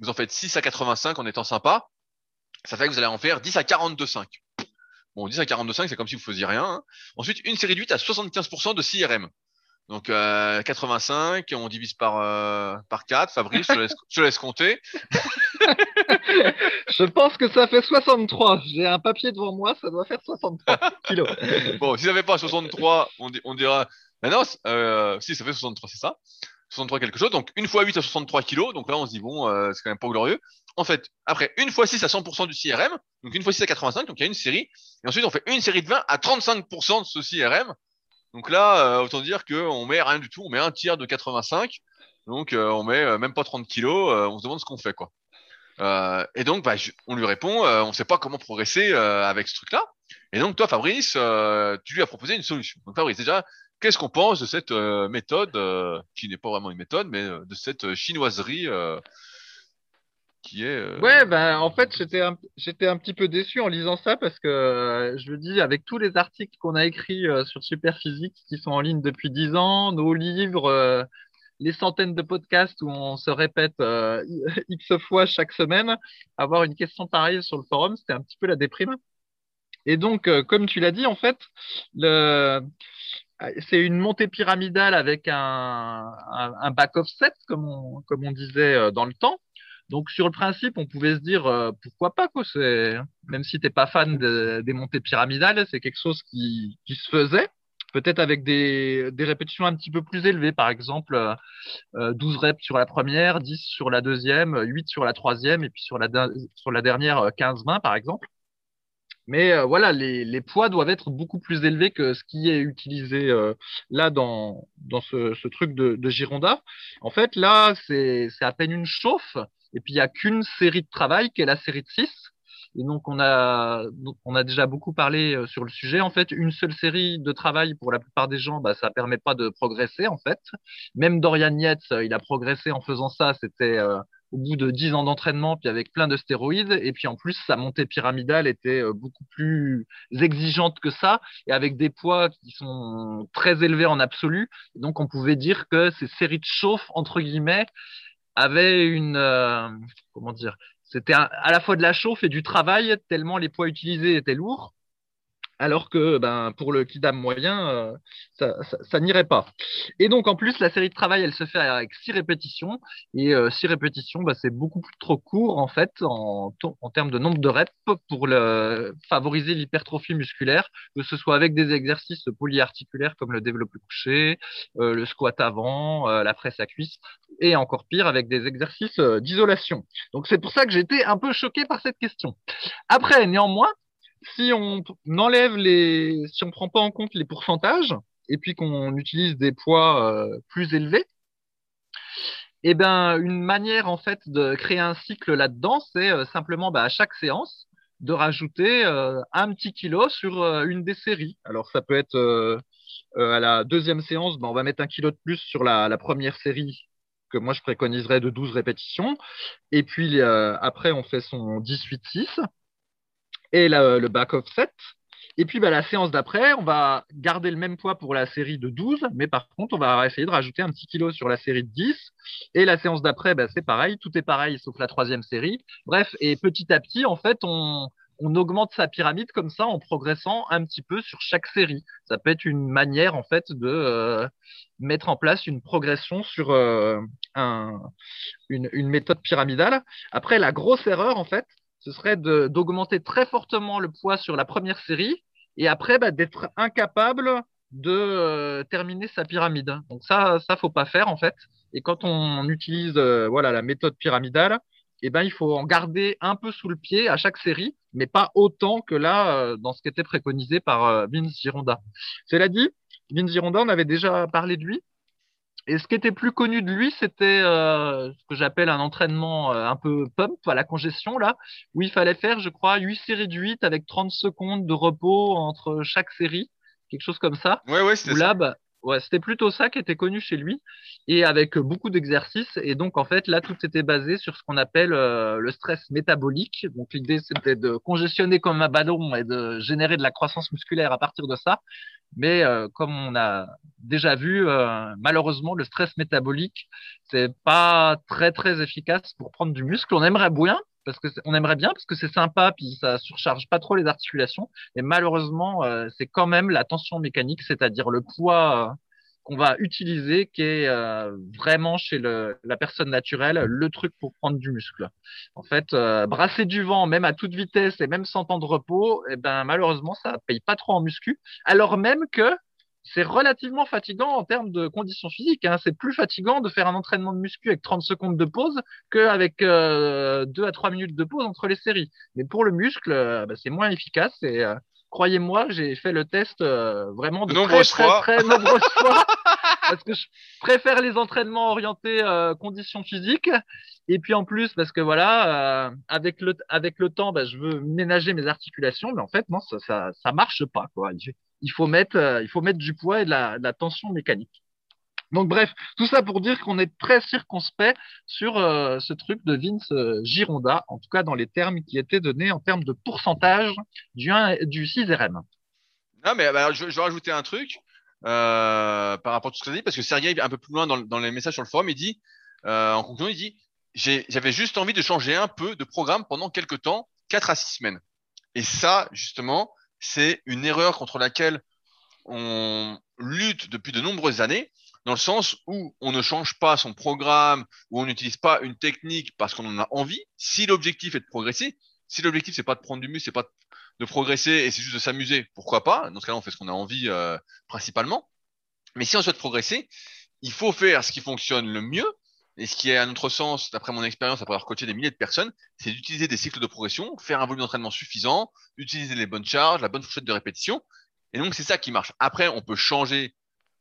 Vous en faites 6 à 85 en étant sympa. Ça fait que vous allez en faire 10 à 42,5. Bon, 10 à 42,5, c'est comme si vous faisiez rien. hein. Ensuite, une série de 8 à 75% de CRM. Donc, euh, 85, on divise par, euh, par 4. Fabrice, je te laisse, je te laisse compter. (laughs) Je pense que ça fait 63. J'ai un papier devant moi, ça doit faire 63 (laughs) kilos. Bon, si ça fait pas 63, on, di- on dira. Ben non, euh, si, ça fait 63, c'est ça. 63 quelque chose. Donc, une fois 8 à 63 kilos. Donc là, on se dit, bon, euh, c'est quand même pas glorieux. En fait, après, une fois 6 à 100% du CRM. Donc, une fois 6 à 85. Donc, il y a une série. Et ensuite, on fait une série de 20 à 35% de ce CRM. Donc là, euh, autant dire qu'on met rien du tout. On met un tiers de 85. Donc, euh, on met euh, même pas 30 kilos. on se demande ce qu'on fait, quoi. Et donc, bah, on lui répond, on sait pas comment progresser avec ce truc-là. Et donc, toi, Fabrice, tu lui as proposé une solution. Donc, Fabrice, déjà, qu'est-ce qu'on pense de cette méthode, qui n'est pas vraiment une méthode, mais de cette chinoiserie qui est... euh, Ouais, ben en fait, j'étais un, un petit peu déçu en lisant ça parce que euh, je le dis, avec tous les articles qu'on a écrits euh, sur Superphysique qui sont en ligne depuis 10 ans, nos livres, euh, les centaines de podcasts où on se répète (laughs) X fois chaque semaine, avoir une question pareille sur le forum, c'était un petit peu la déprime. Et donc, comme tu l'as dit, en fait, c'est une montée pyramidale avec un, un, back offset, comme on, comme on disait dans le temps. Donc sur le principe, on pouvait se dire euh, pourquoi pas quoi. C'est même si t'es pas fan de- des montées pyramidales, c'est quelque chose qui, qui se faisait. Peut-être avec des, des répétitions un petit peu plus élevées, par exemple euh, euh, 12 reps sur la première, 10 sur la deuxième, 8 sur la troisième, et puis sur la, sur la dernière euh, 15-20 par exemple. Mais euh, voilà, les, les poids doivent être beaucoup plus élevés que ce qui est utilisé euh, là dans, dans ce, ce truc de, de Gironda. En fait, là, c'est à peine une chauffe, et puis il y a qu'une série de travail qui est la série de 6. Et donc on a on a déjà beaucoup parlé euh, sur le sujet. En fait, une seule série de travail pour la plupart des gens, bah ça permet pas de progresser en fait. Même Dorian Yates, euh, il a progressé en faisant ça. C'était euh, au bout de 10 ans d'entraînement, puis avec plein de stéroïdes. Et puis en plus, sa montée pyramidale était beaucoup plus exigeante que ça, et avec des poids qui sont très élevés en absolu. Donc on pouvait dire que ces séries de chauffe entre guillemets avaient une euh, comment dire c'était à la fois de la chauffe et du travail, tellement les poids utilisés étaient lourds, alors que ben, pour le kidam moyen, euh, ça, n'irait pas. Et donc en plus, la série de travail, elle se fait avec six répétitions, et euh, six répétitions, bah, c'est beaucoup trop court en fait en, termes de nombre de reps pour favoriser l'hypertrophie musculaire, que ce soit avec des exercices polyarticulaires comme le développé couché, euh, le squat avant, la presse à cuisse, et encore pire avec des exercices d'isolation. Donc c'est pour ça que j'étais un peu choqué par cette question. Après, néanmoins, si on enlève les, si on prend pas en compte les pourcentages et puis qu'on utilise des poids euh, plus élevés, eh ben une manière en fait de créer un cycle là-dedans, c'est euh, simplement bah, à chaque séance de rajouter euh, un petit kilo sur une des séries. Alors ça peut être à la deuxième séance, bah, on va mettre un kilo de plus sur la, première série que moi je préconiserais de 12 répétitions. Et puis après, on fait son 18-6 et le back offset. Et puis bah, la séance d'après, on va garder le même poids pour la série de 12, mais par contre, on va essayer de rajouter un petit kilo sur la série de 10. Et la séance d'après, bah, c'est pareil, tout est pareil sauf la troisième série. Bref, et petit à petit, en fait, on, on augmente sa pyramide comme ça en progressant un petit peu sur chaque série. Ça peut être une manière, en fait, de euh, mettre en place une progression sur euh, un, une, une méthode pyramidale. Après, la grosse erreur, en fait, ce serait d'augmenter très fortement le poids sur la première série et après bah, d'être incapable de euh, terminer sa pyramide. Donc ça, ça faut pas faire en fait. Et quand on utilise euh, voilà la méthode pyramidale, eh ben, il faut en garder un peu sous le pied à chaque série, mais pas autant que là, euh, dans ce qui était préconisé par Vince Gironda. Cela dit, Vince Gironda, on avait déjà parlé de lui. Et ce qui était plus connu de lui, c'était euh, ce que j'appelle un entraînement un peu pump à la congestion, là, où il fallait faire, je crois, 8 séries de 8 avec 30 secondes de repos entre chaque série, quelque chose comme ça. Ouais, ouais, c'était ça. Là, bah, Ouais, c'était plutôt ça qui était connu chez lui et avec beaucoup d'exercices. Et donc, en fait, là, tout était basé sur ce qu'on appelle euh, le stress métabolique. Donc, l'idée, c'était de congestionner comme un ballon et de générer de la croissance musculaire à partir de ça. Mais euh, comme on a déjà vu, euh, malheureusement, le stress métabolique, c'est pas très, très efficace pour prendre du muscle. On aimerait bien, parce que on aimerait bien parce que c'est sympa puis ça surcharge pas trop les articulations mais malheureusement euh, c'est quand même la tension mécanique c'est-à-dire le poids euh, qu'on va utiliser qui est euh, vraiment chez le, la personne naturelle le truc pour prendre du muscle. En fait brasser du vent même à toute vitesse et même sans temps de repos et eh ben malheureusement ça paye pas trop en muscu alors même que c'est relativement fatigant en termes de conditions physiques. Hein. C'est plus fatigant de faire un entraînement de muscu avec 30 secondes de pause qu'avec euh, 2 à 3 minutes de pause entre les séries. Mais pour le muscle, euh, bah, c'est moins efficace. Et euh, croyez-moi, j'ai fait le test euh, vraiment de, de nombreuses très, fois. très, très nombreuses (laughs) fois. Parce que je préfère les entraînements orientés conditions physiques. Et puis en plus, parce que voilà, avec le avec le temps, bah, je veux ménager mes articulations, mais en fait non, ça ça, ça marche pas quoi il faut mettre, euh, il faut mettre du poids et de la, tension mécanique. Donc bref, tout ça pour dire qu'on est très circonspect sur euh, ce truc de Vince euh, Gironda, en tout cas dans les termes qui étaient donnés en termes de pourcentage du, 1, du 6RM. Non, mais bah, je, je, vais rajouter un truc par rapport à tout ce que tu dit, parce que Sergei, un peu plus loin dans, les messages sur le forum, il dit, en conclusion, il dit, j'avais juste envie de changer un peu de programme pendant quelques temps, 4 à 6 semaines. Et ça, justement, c'est une erreur contre laquelle on lutte depuis de nombreuses années, dans le sens où on ne change pas son programme, où on n'utilise pas une technique parce qu'on en a envie. Si l'objectif est de progresser, si l'objectif c'est pas de prendre du muscle, c'est pas de progresser et c'est juste de s'amuser, pourquoi pas? Dans ce cas-là, on fait ce qu'on a envie euh, principalement. Mais si on souhaite progresser, il faut faire ce qui fonctionne le mieux et ce qui est à notre sens, d'après mon expérience, après avoir coaché des milliers de personnes, c'est d'utiliser des cycles de progression, faire un volume d'entraînement suffisant, utiliser les bonnes charges, la bonne fourchette de répétition. Et donc, c'est ça qui marche. Après, on peut changer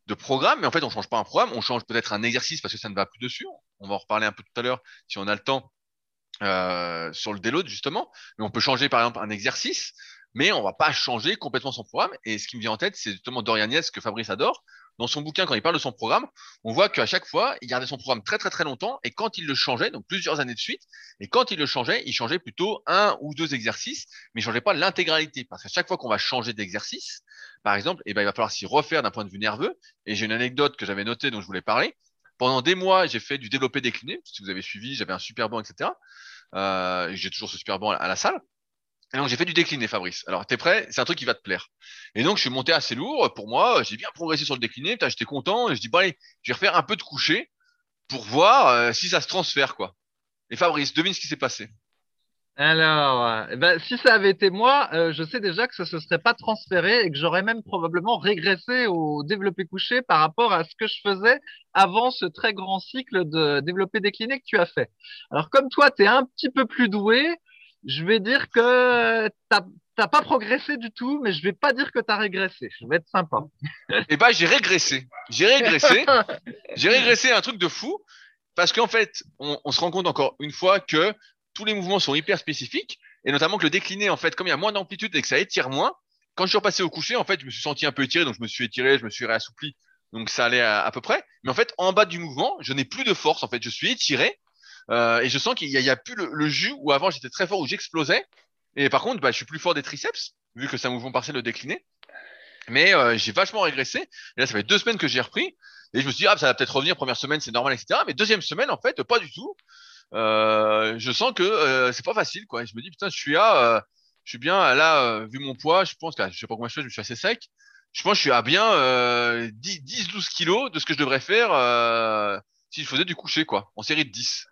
de programme, mais en fait, on change pas un programme, on change peut-être un exercice parce que ça ne va plus dessus. On va en reparler un peu tout à l'heure si on a le temps euh, sur le déload, justement. Mais on peut changer, par exemple, un exercice, mais on va pas changer complètement son programme. Et ce qui me vient en tête, c'est justement Dorian que Fabrice adore dans son bouquin, quand il parle de son programme, on voit qu'à chaque fois, il gardait son programme très très très longtemps et quand il le changeait, donc plusieurs années de suite, et quand il le changeait, il changeait plutôt un ou deux exercices, mais il changeait pas l'intégralité. Parce qu'à chaque fois qu'on va changer d'exercice, par exemple, eh ben, il va falloir s'y refaire d'un point de vue nerveux. Et j'ai une anecdote que j'avais notée dont je voulais parler. Pendant des mois, j'ai fait du développé décliné. Si vous avez suivi, j'avais un super banc, etc. Euh, j'ai toujours ce super banc à la salle. J'ai fait du décliné, Fabrice. Alors t'es prêt? C'est un truc qui va te plaire. Et donc je suis monté assez lourd. Pour moi, j'ai bien progressé sur le décliné. J'étais content. Je dis bon allez, je vais refaire un peu de coucher pour voir euh, si ça se transfère quoi. Et Fabrice, devine ce qui s'est passé. Alors, euh, ben, si ça avait été moi, euh, je sais déjà que ça se serait pas transféré et que j'aurais même probablement régressé au développé couché par rapport à ce que je faisais avant ce très grand cycle de développé décliné que tu as fait. Alors comme toi, tu es un petit peu plus doué, je vais dire que t'as pas progressé du tout, mais je vais pas dire que t'as régressé. Je vais être sympa. (laughs) Eh ben, j'ai régressé. J'ai régressé. j'ai régressé un truc de fou. Parce qu'en fait, on, on, se rend compte encore une fois que tous les mouvements sont hyper spécifiques. Et notamment que le décliné, en fait, comme il y a moins d'amplitude et que ça étire moins, quand je suis repassé au coucher, en fait, je me suis senti un peu étiré. Donc, je me suis étiré, je me suis réassoupli. Donc, ça allait à, à peu près. Mais en fait, en bas du mouvement, je n'ai plus de force. En fait, je suis étiré. Euh, et je sens qu'il y, a, plus le, le, jus où avant j'étais très fort, où j'explosais. Et par contre, bah, je suis plus fort des triceps, vu que c'est un mouvement partiel de décliner. Mais euh, j'ai vachement régressé. Et là, ça fait deux semaines que j'ai repris. Et je me suis dit, ah, ça va peut-être revenir. Première semaine, c'est normal, etc. Mais deuxième semaine, en fait, pas du tout. Euh, je sens que euh, c'est pas facile, quoi. Et je me dis, putain, je suis à, euh, je suis bien là, vu mon poids, je pense que je sais pas combien je fais, je suis assez sec. Je pense que je suis à bien 10-12 kilos de ce que je devrais faire si je faisais du coucher, quoi, en série de 10.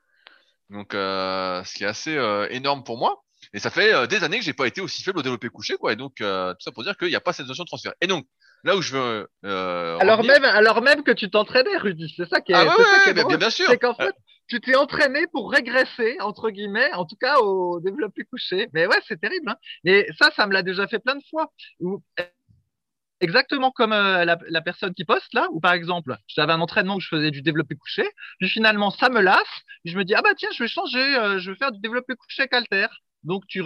Donc, euh, ce qui est assez euh, énorme pour moi. Et ça fait euh, des années que j'ai pas été aussi faible au développé couché, quoi. Et donc, tout ça pour dire qu'il n'y a pas cette notion de transfert. Et donc, là où je veux. alors même, alors même que tu t'entraînais, Rudy, c'est ça qui est. Ah ouais, ça qui est bien, bien, sûr. C'est qu'en fait, tu t'es entraîné pour régresser, entre guillemets, en tout cas au développé couché. Mais ouais, c'est terrible. Hein. Et ça, ça me l'a déjà fait plein de fois. Exactement comme euh, la, personne qui poste là, ou par exemple, j'avais un entraînement où je faisais du développé couché, puis finalement ça me lasse, je me dis ah bah tiens je vais changer, euh, je vais faire du développé couché avec halter. Donc tu,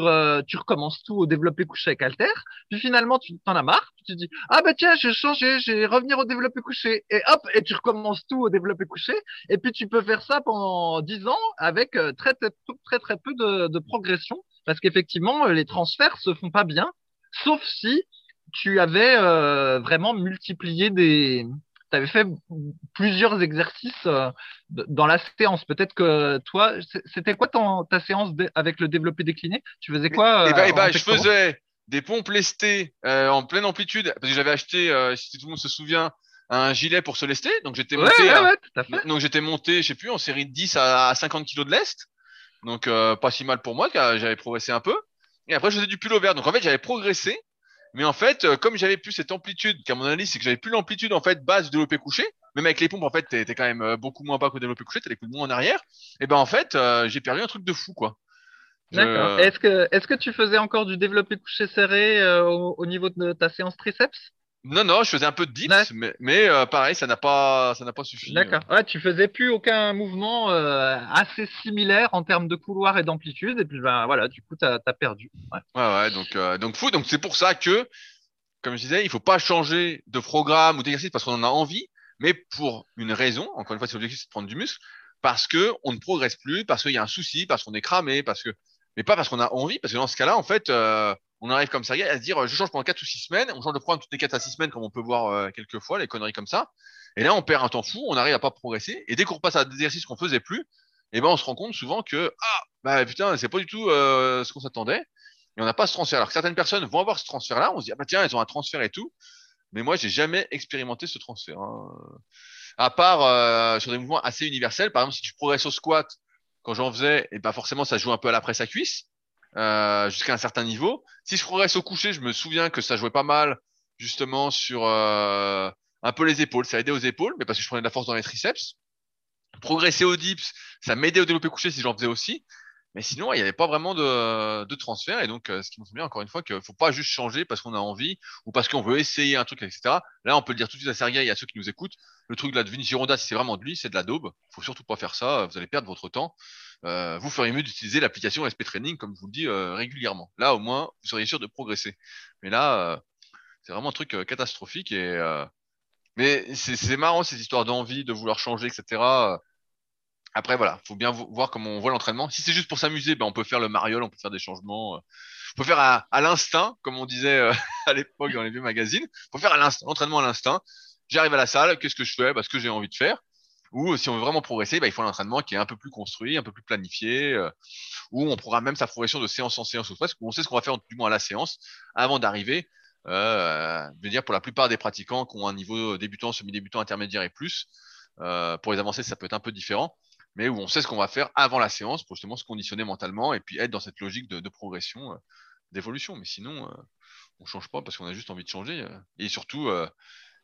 tu recommences tout au développé couché avec halter, puis finalement tu t'en as marre, tu te dis ah bah tiens j'ai changé, je vais revenir au développé couché, et hop et tu recommences tout au développé couché, et puis tu peux faire ça pendant dix ans avec euh, très très très très peu de, de progression, parce qu'effectivement les transferts se font pas bien, sauf si tu avais euh, vraiment multiplié des. Tu avais fait plusieurs exercices euh, dans la séance. Peut-être que toi, c'était quoi ta séance avec le développé décliné? Tu faisais quoi Eh ben, eh ben je faisais des pompes lestées euh, en pleine amplitude parce que j'avais acheté, si tout le monde se souvient, un gilet pour se lester. Donc j'étais monté, donc j'étais monté, je sais plus, en série de 10 à, 50 kg de lest. Donc pas si mal pour moi, car j'avais progressé un peu. Et après je faisais du pull vert. Donc en fait j'avais progressé mais en fait, euh, comme j'avais plus cette amplitude, qu'à mon avis, c'est que j'avais plus l'amplitude en fait base du développé couché. Même avec les pompes, en fait, t'es quand même euh, beaucoup moins bas qu'au développé couché, t'as les moins en arrière. Et ben en fait, euh, j'ai perdu un truc de fou, quoi. D'accord. Est-ce que est-ce que tu faisais encore du développé couché serré au, niveau de ta séance triceps? Non, non, je faisais un peu de dips, mais, mais euh, pareil, ça n'a pas, ça n'a pas suffi. D'accord. Ouais, tu faisais plus aucun mouvement euh, assez similaire en termes de couloir et d'amplitude, et puis ben voilà, du coup, tu as, perdu. Ouais, ouais, ouais donc, euh, donc fou. Donc c'est pour ça que, comme je disais, il faut pas changer de programme ou d'exercice parce qu'on en a envie, mais pour une raison. Encore une fois, c'est l'objectif, c'est de prendre du muscle, parce que on ne progresse plus, parce qu'il y a un souci, parce qu'on est cramé, parce que, mais pas parce qu'on a envie, parce que dans ce cas-là, en fait. Euh, on arrive comme ça à se dire euh, je change pendant 4 ou 6 semaines, on change de programme toutes les 4 à 6 semaines comme on peut voir euh, quelques fois, les conneries comme ça. Et là, on perd un temps fou, on arrive à pas progresser. Et dès qu'on repasse à des exercices qu'on faisait plus, eh ben on se rend compte souvent que ah bah putain c'est pas du tout euh, ce qu'on s'attendait et on n'a pas ce transfert. Alors que certaines personnes vont avoir ce transfert-là, on se dit ah bah tiens elles ont un transfert et tout, mais moi j'ai jamais expérimenté ce transfert. Hein. À part sur des mouvements assez universels, par exemple si tu progresses au squat, quand j'en faisais, et ben forcément ça joue un peu à la presse à cuisse. Euh, jusqu'à un certain niveau. Si je progresse au coucher, je me souviens que ça jouait pas mal justement sur euh, un peu les épaules. Ça aidait aux épaules, mais parce que je prenais de la force dans les triceps. Progresser au dips, ça m'aidait au développé couché si j'en faisais aussi. Mais sinon, il n'y avait pas vraiment de, de transfert. Et donc, euh, ce qui me bien, encore une fois, qu'il ne faut pas juste changer parce qu'on a envie ou parce qu'on veut essayer un truc, etc. Là, on peut le dire tout de suite à Sergei et à ceux qui nous écoutent. Le truc de la Devine Gironda, si c'est vraiment de lui, c'est de la daube. Il faut surtout pas faire ça. Vous allez perdre votre temps. Euh, vous feriez mieux d'utiliser l'application SP Training, comme je vous le dis euh, régulièrement. Là, au moins, vous seriez sûr de progresser. Mais là, euh, c'est vraiment un truc catastrophique. Et, mais c'est marrant ces histoires d'envie, de vouloir changer, etc. Après, voilà, faut bien voir comment on voit l'entraînement. Si c'est juste pour s'amuser, ben, on peut faire le mariole, on peut faire des changements. On peut faire à, l'instinct, comme on disait (laughs) à l'époque dans les vieux magazines. On peut faire à l'instinct, l'entraînement à l'instinct. J'arrive à la salle, qu'est-ce que je fais? Parce que j'ai envie de faire. Ou si on veut vraiment progresser, bah, il faut un entraînement qui est un peu plus construit, un peu plus planifié, euh, où on programme même sa progression de séance en séance ou presque, où on sait ce qu'on va faire du moins à la séance avant d'arriver. Euh, je veux dire pour la plupart des pratiquants qui ont un niveau débutant, semi-débutant, intermédiaire et plus, euh, pour les avancées ça peut être un peu différent, mais où on sait ce qu'on va faire avant la séance pour justement se conditionner mentalement et puis être dans cette logique de, progression, euh, d'évolution. Mais sinon, euh, on change pas parce qu'on a juste envie de changer. Euh. et surtout,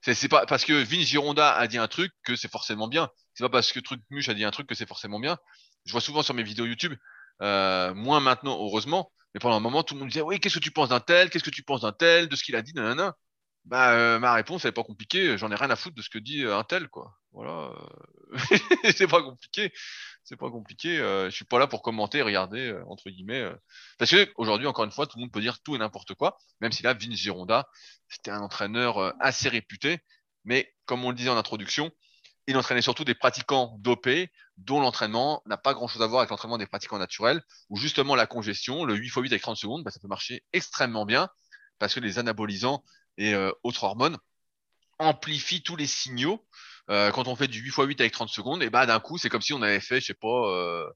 c'est pas parce que Vin Gironda a dit un truc que c'est forcément bien. C'est pas parce que Truc Muche a dit un truc que c'est forcément bien. Je vois souvent sur mes vidéos YouTube, euh, moins maintenant, heureusement, mais pendant un moment, tout le monde disait Oui, qu'est-ce que tu penses d'un tel? Qu'est-ce que tu penses d'un tel? De ce qu'il a dit Nanana. Bah, euh, ma réponse, elle est pas compliquée. J'en ai rien à foutre de ce que dit euh, un tel, quoi. Voilà. (laughs) c'est pas compliqué. C'est pas compliqué. Euh, je suis pas là pour commenter, regarder, entre guillemets. Parce que aujourd'hui, encore une fois, tout le monde peut dire tout et n'importe quoi. Même si là, Vince Gironda, c'était un entraîneur assez réputé. Mais comme on le disait en introduction, il entraînait surtout des pratiquants dopés, dont l'entraînement n'a pas grand-chose à voir avec l'entraînement des pratiquants naturels, où justement la congestion, le 8 x 8 avec 30 secondes, bah, ça peut marcher extrêmement bien, parce que les anabolisants et euh, autres hormones amplifient tous les signaux. Euh, quand on fait du 8 x 8 avec 30 secondes, et bah d'un coup, c'est comme si on avait fait, je sais pas, euh,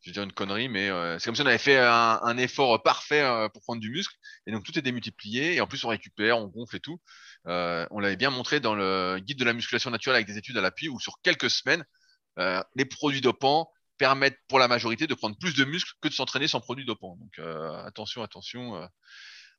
je vais dire une connerie, mais c'est comme si on avait fait un, effort parfait pour prendre du muscle, et donc tout est démultiplié, et en plus on récupère, on gonfle et tout. on l'avait bien montré dans le guide de la musculation naturelle avec des études à l'appui, où sur quelques semaines, les produits dopants permettent pour la majorité de prendre plus de muscles que de s'entraîner sans produits dopants. Donc attention, attention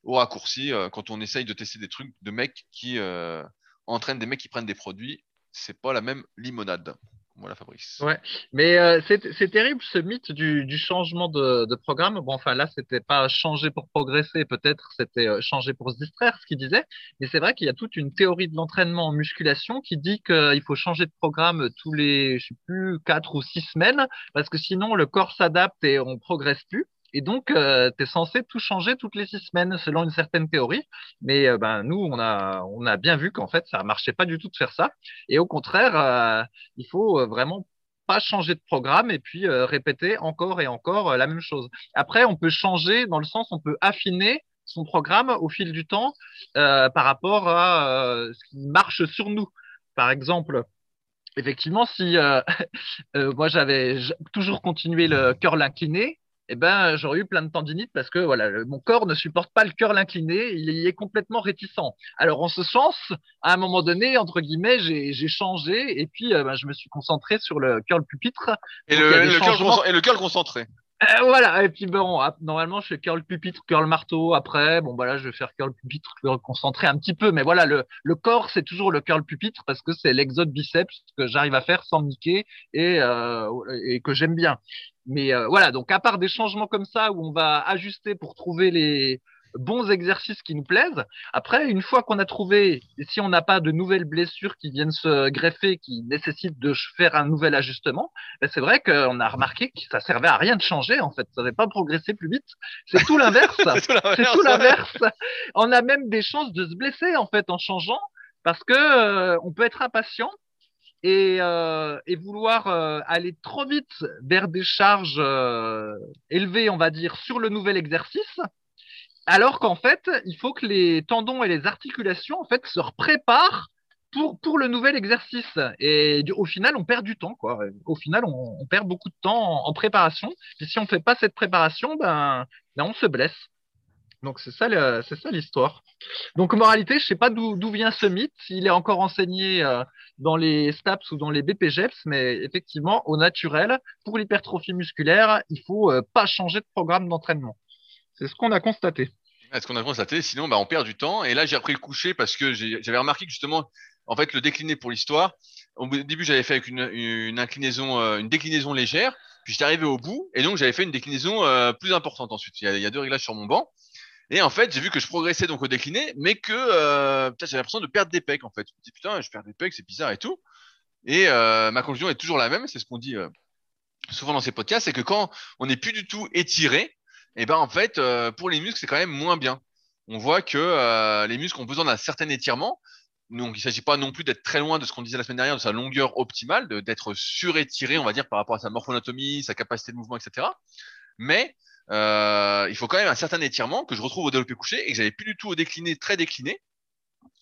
au raccourci euh, quand on essaye de tester des trucs de mecs qui euh, entraînent des mecs qui prennent des produits. C'est pas la même limonade. Voilà, Fabrice. Ouais, mais euh, c'est terrible ce mythe du, changement de, programme. Bon, enfin là, c'était pas changer pour progresser, peut-être c'était changer pour se distraire, ce qu'il disait. Mais c'est vrai qu'il y a toute une théorie de l'entraînement en musculation qui dit qu'il faut changer de programme tous les, je sais plus, quatre ou six semaines, parce que sinon le corps s'adapte et on progresse plus. Et donc, euh, tu es censé tout changer toutes les six semaines, selon une certaine théorie. Mais euh, ben, nous, on a, on a bien vu qu'en fait, ça marchait pas du tout de faire ça. Et au contraire, euh, il faut euh, vraiment pas changer de programme et puis répéter encore et encore la même chose. Après, on peut changer dans le sens, on peut affiner son programme au fil du temps par rapport à ce qui marche sur nous. Par exemple, effectivement, si (laughs) moi j'avais toujours continué le curl incliné, eh ben, j'aurais eu plein de tendinites parce que voilà, mon corps ne supporte pas le curl incliné, il est complètement réticent. Alors, en ce sens, à un moment donné, entre guillemets, j'ai changé et puis euh, ben, je me suis concentré sur le curl pupitre. Et, le, le, curl et le curl concentré. Euh, voilà, et puis bon, normalement je fais curl pupitre, curl marteau. Après, bon voilà, je vais faire curl pupitre, curl concentré un petit peu, mais voilà, le, le corps c'est toujours le curl pupitre parce que c'est l'exode biceps que j'arrive à faire sans niquer et, euh, et que j'aime bien. Mais euh, voilà, donc à part des changements comme ça où on va ajuster pour trouver les bons exercices qui nous plaisent, après, une fois qu'on a trouvé, et si on n'a pas de nouvelles blessures qui viennent se greffer, qui nécessitent de faire un nouvel ajustement, ben c'est vrai qu'on a remarqué que ça servait à rien de changer, en fait. Ça n'avait pas progressé plus vite. C'est tout l'inverse. (laughs) c'est tout l'inverse. on a même des chances de se blesser, en fait, en changeant, parce que euh, on peut être impatient et, euh, et vouloir euh, aller trop vite vers des charges euh, élevées, on va dire, sur le nouvel exercice, alors qu'en fait, il faut que les tendons et les articulations en fait se préparent pour, pour le nouvel exercice. Et au final, on perd du temps. Quoi. Au final, on, perd beaucoup de temps en, en, préparation. Et si on ne fait pas cette préparation, ben, ben on se blesse. Donc c'est ça, l'histoire. Donc moralité, je sais pas d'où vient ce mythe. Il est encore enseigné euh, dans les STAPS ou dans les BPGEPS, mais effectivement, au naturel, pour l'hypertrophie musculaire, il faut euh, pas changer de programme d'entraînement. C'est ce qu'on a constaté. Ce qu'on a constaté. Sinon, bah, on perd du temps. Et là, j'ai appris le coucher parce que j'avais remarqué que justement, en fait, le décliné pour l'histoire. Au début, j'avais fait avec une, inclinaison, euh, une déclinaison légère. Puis j'étais arrivé au bout, et donc j'avais fait une déclinaison plus importante ensuite. Il y a deux réglages sur mon banc. Et en fait, j'ai vu que je progressais donc au décliné, mais que euh, j'avais l'impression de perdre des pecs en fait. Je me dis putain, je perds des pecs, c'est bizarre et tout. Et euh, ma conclusion est toujours la même, c'est ce qu'on dit euh, souvent dans ces podcasts, c'est que quand on n'est plus du tout étiré, et eh ben en fait, euh, pour les muscles, c'est quand même moins bien. On voit que les muscles ont besoin d'un certain étirement. Donc, il ne s'agit pas non plus d'être très loin de ce qu'on disait la semaine dernière, de sa longueur optimale, d'être surétiré, on va dire, par rapport à sa morphonatomie, sa capacité de mouvement, etc. Mais euh, il faut quand même un certain étirement que je retrouve au développé couché et que j'avais plus du tout au décliné, très décliné.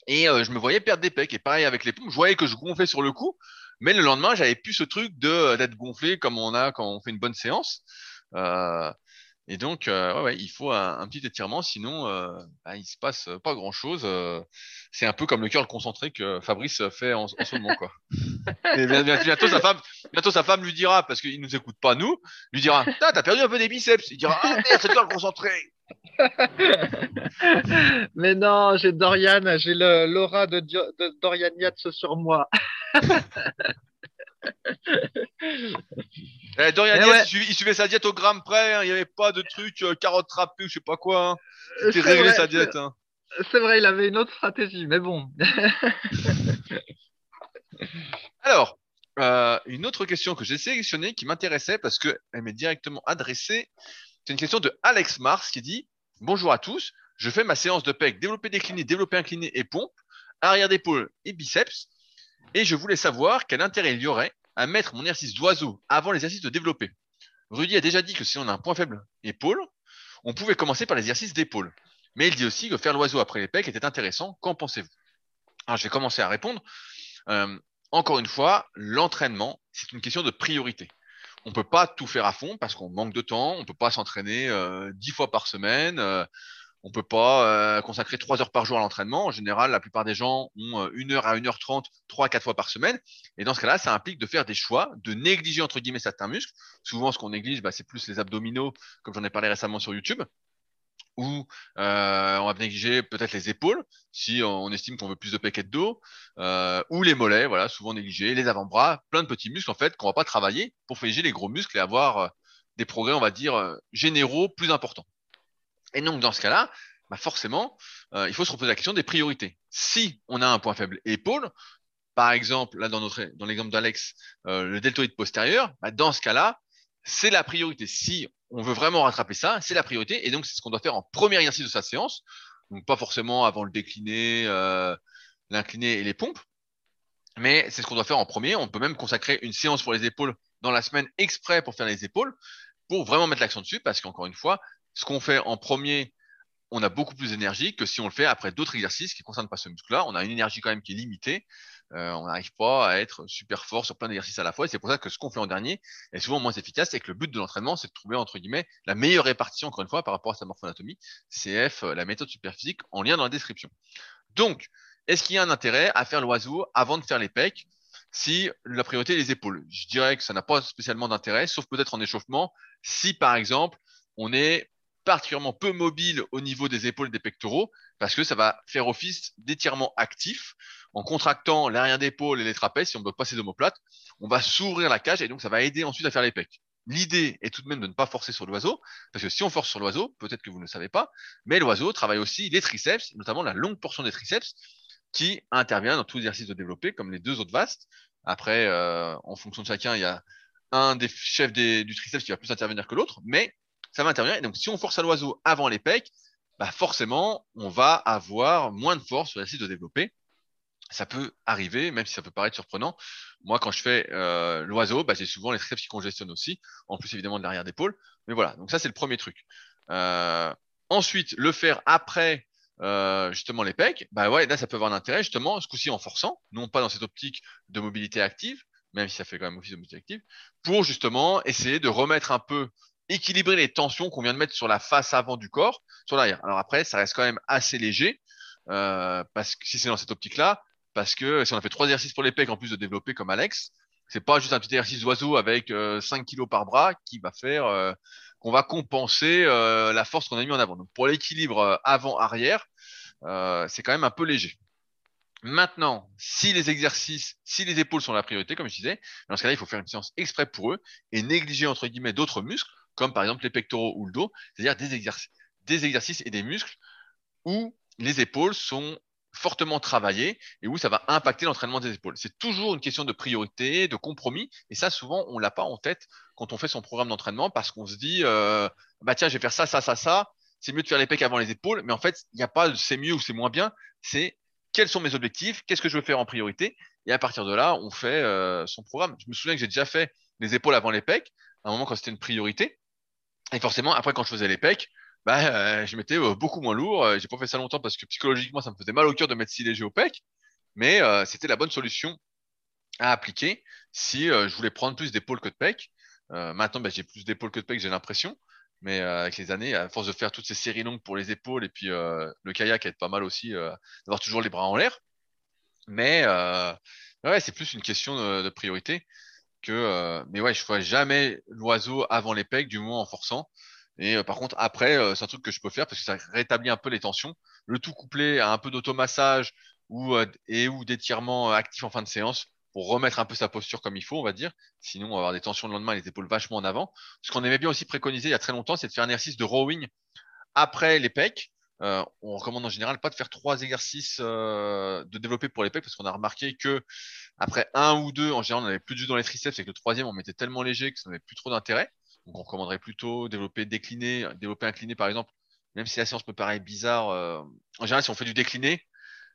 Et euh, je me voyais perdre des pecs. Et pareil avec les pompes, je voyais que je gonflais sur le coup, mais le lendemain, j'avais plus ce truc de d'être gonflé comme on a quand on fait une bonne séance. Euh, et donc, euh, ouais, ouais, il faut un, un, petit étirement, sinon euh, bah, il se passe pas grand chose. Euh, c'est un peu comme le curl concentré que Fabrice fait en, en ce moment, quoi. (laughs) Et bientôt sa femme, bientôt sa femme lui dira, parce qu'il nous écoute pas nous, lui dira, t'as perdu un peu des biceps. Il dira, ah merde, c'est le curl concentré. (laughs) Mais non, j'ai Dorian, j'ai l'aura de, de Dorian Yates sur moi. (laughs) eh, Dorian eh ouais. il, suivait, sa diète au gramme près, hein. il n'y avait pas de truc euh, carottes râpées ou je sais pas quoi. Hein. C'était réglé sa diète. Hein. C'est vrai, il avait une autre stratégie, mais bon. (laughs) Alors, euh, une autre question que j'ai sélectionnée qui m'intéressait parce qu'elle m'est directement adressée. C'est une question de Alex Mars qui dit Bonjour à tous, je fais ma séance de PEC développé décliné, développé incliné et pompe, arrière d'épaule et biceps. Et je voulais savoir quel intérêt il y aurait à mettre mon exercice d'oiseau avant l'exercice de développé. Rudy a déjà dit que si on a un point faible épaule, on pouvait commencer par l'exercice d'épaule. Mais il dit aussi que faire l'oiseau après les pecs était intéressant. Qu'en pensez-vous? Alors je vais commencer à répondre. Euh, encore une fois, l'entraînement, c'est une question de priorité. On ne peut pas tout faire à fond parce qu'on manque de temps, on ne peut pas s'entraîner euh, dix fois par semaine. Euh, on peut pas euh, consacrer trois heures par jour à l'entraînement. En général, la plupart des gens ont euh, une heure à une heure trente, trois à quatre fois par semaine. Et dans ce cas-là, ça implique de faire des choix, de négliger entre guillemets certains muscles. Souvent, ce qu'on néglige, bah, c'est plus les abdominaux, comme j'en ai parlé récemment sur YouTube. ou euh, on va négliger peut-être les épaules si on estime qu'on veut plus de pecs de dos, ou les mollets, voilà, souvent négligés, les avant-bras, plein de petits muscles en fait qu'on va pas travailler pour féger les gros muscles et avoir des progrès, on va dire, généraux plus importants. Et donc dans ce cas-là, bah forcément, euh, il faut se reposer la question des priorités. Si on a un point faible épaule, par exemple, là dans notre dans l'exemple d'Alex, euh, le deltoïde postérieur, bah dans ce cas-là, c'est la priorité. Si on veut vraiment rattraper ça, c'est la priorité. Et donc, c'est ce qu'on doit faire en premier exercice de sa séance. Donc, pas forcément avant le décliné, euh, l'incliné et les pompes. Mais c'est ce qu'on doit faire en premier. On peut même consacrer une séance pour les épaules dans la semaine exprès pour faire les épaules, pour vraiment mettre l'accent dessus. Parce qu'encore une fois, ce qu'on fait en premier, on a beaucoup plus d'énergie que si on le fait après d'autres exercices qui ne concernent pas ce muscle-là. On a une énergie quand même qui est limitée. Euh, on n'arrive pas à être super fort sur plein d'exercices à la fois. Et c'est pour ça que ce qu'on fait en dernier est souvent moins efficace et que le but de l'entraînement, c'est de trouver, entre guillemets, la meilleure répartition, encore une fois, par rapport à sa morphoanatomie. CF, euh, la méthode superphysique, en lien dans la description. Donc, est-ce qu'il y a un intérêt à faire l'oiseau avant de faire les pecs si la priorité est les épaules? Je dirais que ça n'a pas spécialement d'intérêt, sauf peut-être en échauffement, si par exemple, on est particulièrement peu mobile au niveau des épaules et des pectoraux, parce que ça va faire office d'étirement actif en contractant l'arrière d'épaule et les trapèzes, si on ne bloque pas ces omoplates, on va s'ouvrir la cage et donc ça va aider ensuite à faire les pecs. L'idée est tout de même de ne pas forcer sur l'oiseau, parce que si on force sur l'oiseau, peut-être que vous ne le savez pas, mais l'oiseau travaille aussi les triceps, notamment la longue portion des triceps, qui intervient dans tout exercice de développé, comme les deux autres vastes. Après, euh, en fonction de chacun, il y a un des chefs des, du triceps qui va plus intervenir que l'autre, mais ça va intervenir. Et donc, si on force à l'oiseau avant les pecs, bah forcément, on va avoir moins de force sur l'exercice de développer. Ça peut arriver, même si ça peut paraître surprenant. Moi, quand je fais euh, l'oiseau, bah, j'ai souvent les triceps qui congestionnent aussi, en plus évidemment de l'arrière d'épaule. Mais voilà, donc ça c'est le premier truc. Euh, ensuite, le faire après euh, justement les pecs, bah ouais, là ça peut avoir un intérêt justement, ce coup-ci en forçant, non pas dans cette optique de mobilité active, même si ça fait quand même office de mobilité active, pour justement essayer de remettre un peu équilibrer les tensions qu'on vient de mettre sur la face avant du corps, sur l'arrière. Alors après, ça reste quand même assez léger, euh, parce que si c'est dans cette optique-là, parce que si on a fait trois exercices pour les pecs en plus de développer comme Alex, c'est pas juste un petit exercice d'oiseau avec euh, 5 kilos par bras qui va faire euh, qu'on va compenser euh, la force qu'on a mis en avant. Donc pour l'équilibre euh, avant-arrière, euh, c'est quand même un peu léger. Maintenant, si les exercices, si les épaules sont la priorité, comme je disais, dans ce cas-là, il faut faire une séance exprès pour eux et négliger entre guillemets d'autres muscles comme par exemple les pectoraux ou le dos, c'est-à-dire des, exercices, des exercices et des muscles où les épaules sont fortement travaillées et où ça va impacter l'entraînement des épaules. C'est toujours une question de priorité, de compromis, et ça souvent on l'a pas en tête quand on fait son programme d'entraînement parce qu'on se dit euh, bah tiens je vais faire ça, ça, ça, ça, c'est mieux de faire les pecs avant les épaules, mais en fait il n'y a pas c'est mieux ou c'est moins bien, c'est quels sont mes objectifs, qu'est-ce que je veux faire en priorité, et à partir de là on fait euh, son programme. Je me souviens que j'ai déjà fait les épaules avant les pecs, à un moment quand c'était une priorité, et forcément, après, quand je faisais les pecs, bah, euh, je mettais euh, beaucoup moins lourd. Euh, j'ai pas fait ça longtemps parce que psychologiquement, ça me faisait mal au cœur de mettre si léger au pec. Mais euh, c'était la bonne solution à appliquer si je voulais prendre plus d'épaule que de pec. maintenant, bah, j'ai plus d'épaule que de pec, j'ai l'impression. Mais avec les années, à force de faire toutes ces séries longues pour les épaules et puis le kayak aide pas mal aussi d'avoir toujours les bras en l'air. Mais ouais, c'est plus une question de priorité que. Euh, mais ouais, je ferai jamais l'oiseau avant les pecs, du moins en forçant. Et euh, par contre, après, euh, c'est un truc que je peux faire parce que ça rétablit un peu les tensions. Le tout couplé à un peu d'automassage et ou d'étirement actif en fin de séance pour remettre un peu sa posture comme il faut, on va dire. Sinon, on va avoir des tensions le lendemain et les épaules vachement en avant. Ce qu'on aimait bien aussi préconiser il y a très longtemps, c'est de faire un exercice de rowing après les pecs. Euh, on recommande en général pas de faire trois exercices euh, de développer pour les pecs parce qu'on a remarqué que après un ou deux, en général, on avait plus de jus dans les triceps et que le troisième, on mettait tellement léger que ça n'avait plus trop d'intérêt. Donc, on recommanderait plutôt développer décliné, développer incliné par exemple. Même si la séance peut paraître bizarre, euh, en général, si on fait du décliné,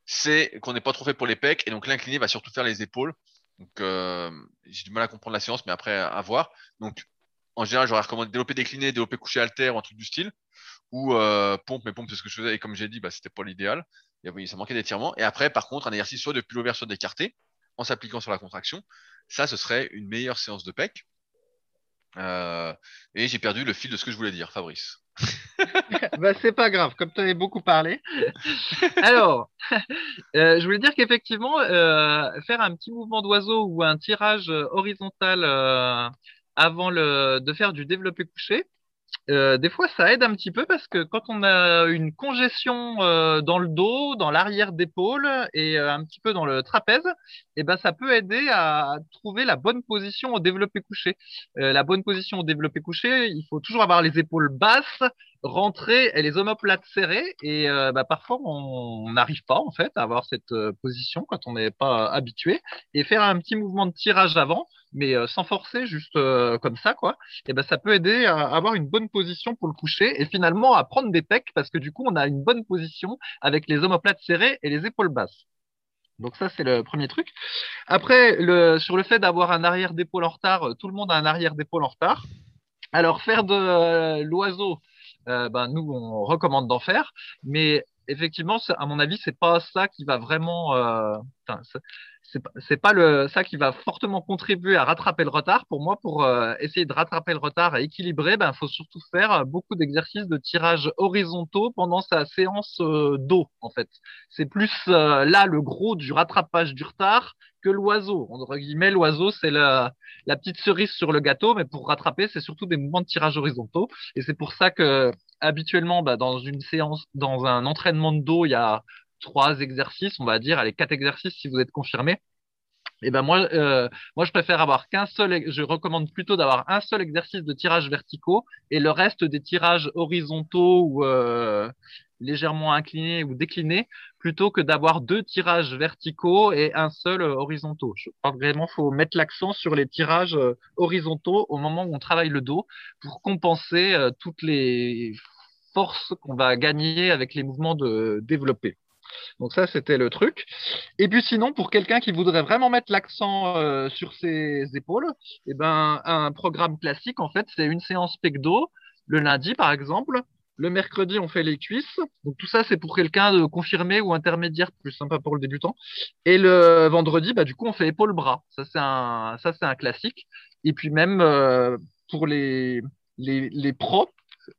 c'est qu'on n'est pas trop fait pour les pecs et donc l'incliné va surtout faire les épaules. Donc, j'ai du mal à comprendre la séance, mais après à voir. Donc, en général, j'aurais recommandé développer décliné, développer couché alter ou un truc du style ou euh, pompe, mais pompe, c'est ce que je faisais. Et comme j'ai dit, bah, c'était pas l'idéal. Et ça manquait d'étirement. Et après, par contre, un exercice soit de pullover, soit d'écarté, en s'appliquant sur la contraction. Ça, ce serait une meilleure séance de pec. Euh, et j'ai perdu le fil de ce que je voulais dire, Fabrice. (laughs) bah, c'est pas grave, comme tu avais beaucoup parlé. (laughs) Alors, (laughs) euh, je voulais dire qu'effectivement, faire un petit mouvement d'oiseau ou un tirage horizontal avant de faire du développé couché, euh, des fois, ça aide un petit peu parce que quand on a une congestion euh, dans le dos, dans l'arrière d'épaule et euh, un petit peu dans le trapèze, eh ben, ça peut aider à trouver la bonne position au développé couché. la bonne position au développé couché, il faut toujours avoir les épaules basses, rentrer et les omoplates serrées. Et bah, parfois, on n'arrive pas en fait à avoir cette position quand on n'est pas habitué. Et faire un petit mouvement de tirage avant, mais sans forcer, juste comme ça, quoi. Et ben, ça peut aider à avoir une bonne position pour le coucher et finalement à prendre des pecs parce que du coup, on a une bonne position avec les omoplates serrées et les épaules basses. Donc ça, c'est le premier truc. Après, le, sur le fait d'avoir un arrière d'épaule en retard, tout le monde a un arrière d'épaule en retard. Alors, faire de l'oiseau, euh, ben, nous, on recommande d'en faire. Mais effectivement, à mon avis, c'est pas ça qui va vraiment. Euh, c'est pas le ça qui va fortement contribuer à rattraper le retard. Pour moi, pour euh, essayer de rattraper le retard et équilibrer, ben faut surtout faire beaucoup d'exercices de tirage horizontaux pendant sa séance euh, d'eau. En fait, c'est plus euh, là le gros du rattrapage du retard que l'oiseau. Entre guillemets, l'oiseau c'est la, la petite cerise sur le gâteau, mais pour rattraper, c'est surtout des mouvements de tirage horizontaux. Et c'est pour ça que habituellement, bah, dans une séance, dans un entraînement de dos, il y a trois exercices, on va dire, allez, quatre exercices si vous êtes confirmé. Et eh ben moi, euh, moi, je préfère avoir qu'un seul. Je recommande plutôt d'avoir un seul exercice de tirage verticaux et le reste des tirages horizontaux ou euh, légèrement inclinés ou déclinés, plutôt que d'avoir deux tirages verticaux et un seul euh, horizontaux. Je crois vraiment faut mettre l'accent sur les tirages horizontaux au moment où on travaille le dos pour compenser toutes les forces qu'on va gagner avec les mouvements de développé. Donc ça, c'était le truc. Et puis sinon, pour quelqu'un qui voudrait vraiment mettre l'accent euh, sur ses épaules, eh ben, un programme classique, en fait, c'est une séance pecdo le lundi, par exemple. Le mercredi, on fait les cuisses. Donc tout ça, c'est pour quelqu'un de confirmé ou intermédiaire, plus sympa pour le débutant. Et le vendredi, bah, du coup, on fait épaule-bras. Ça, c'est un, ça, c'est un classique. Et puis même euh, pour les, les, les pros,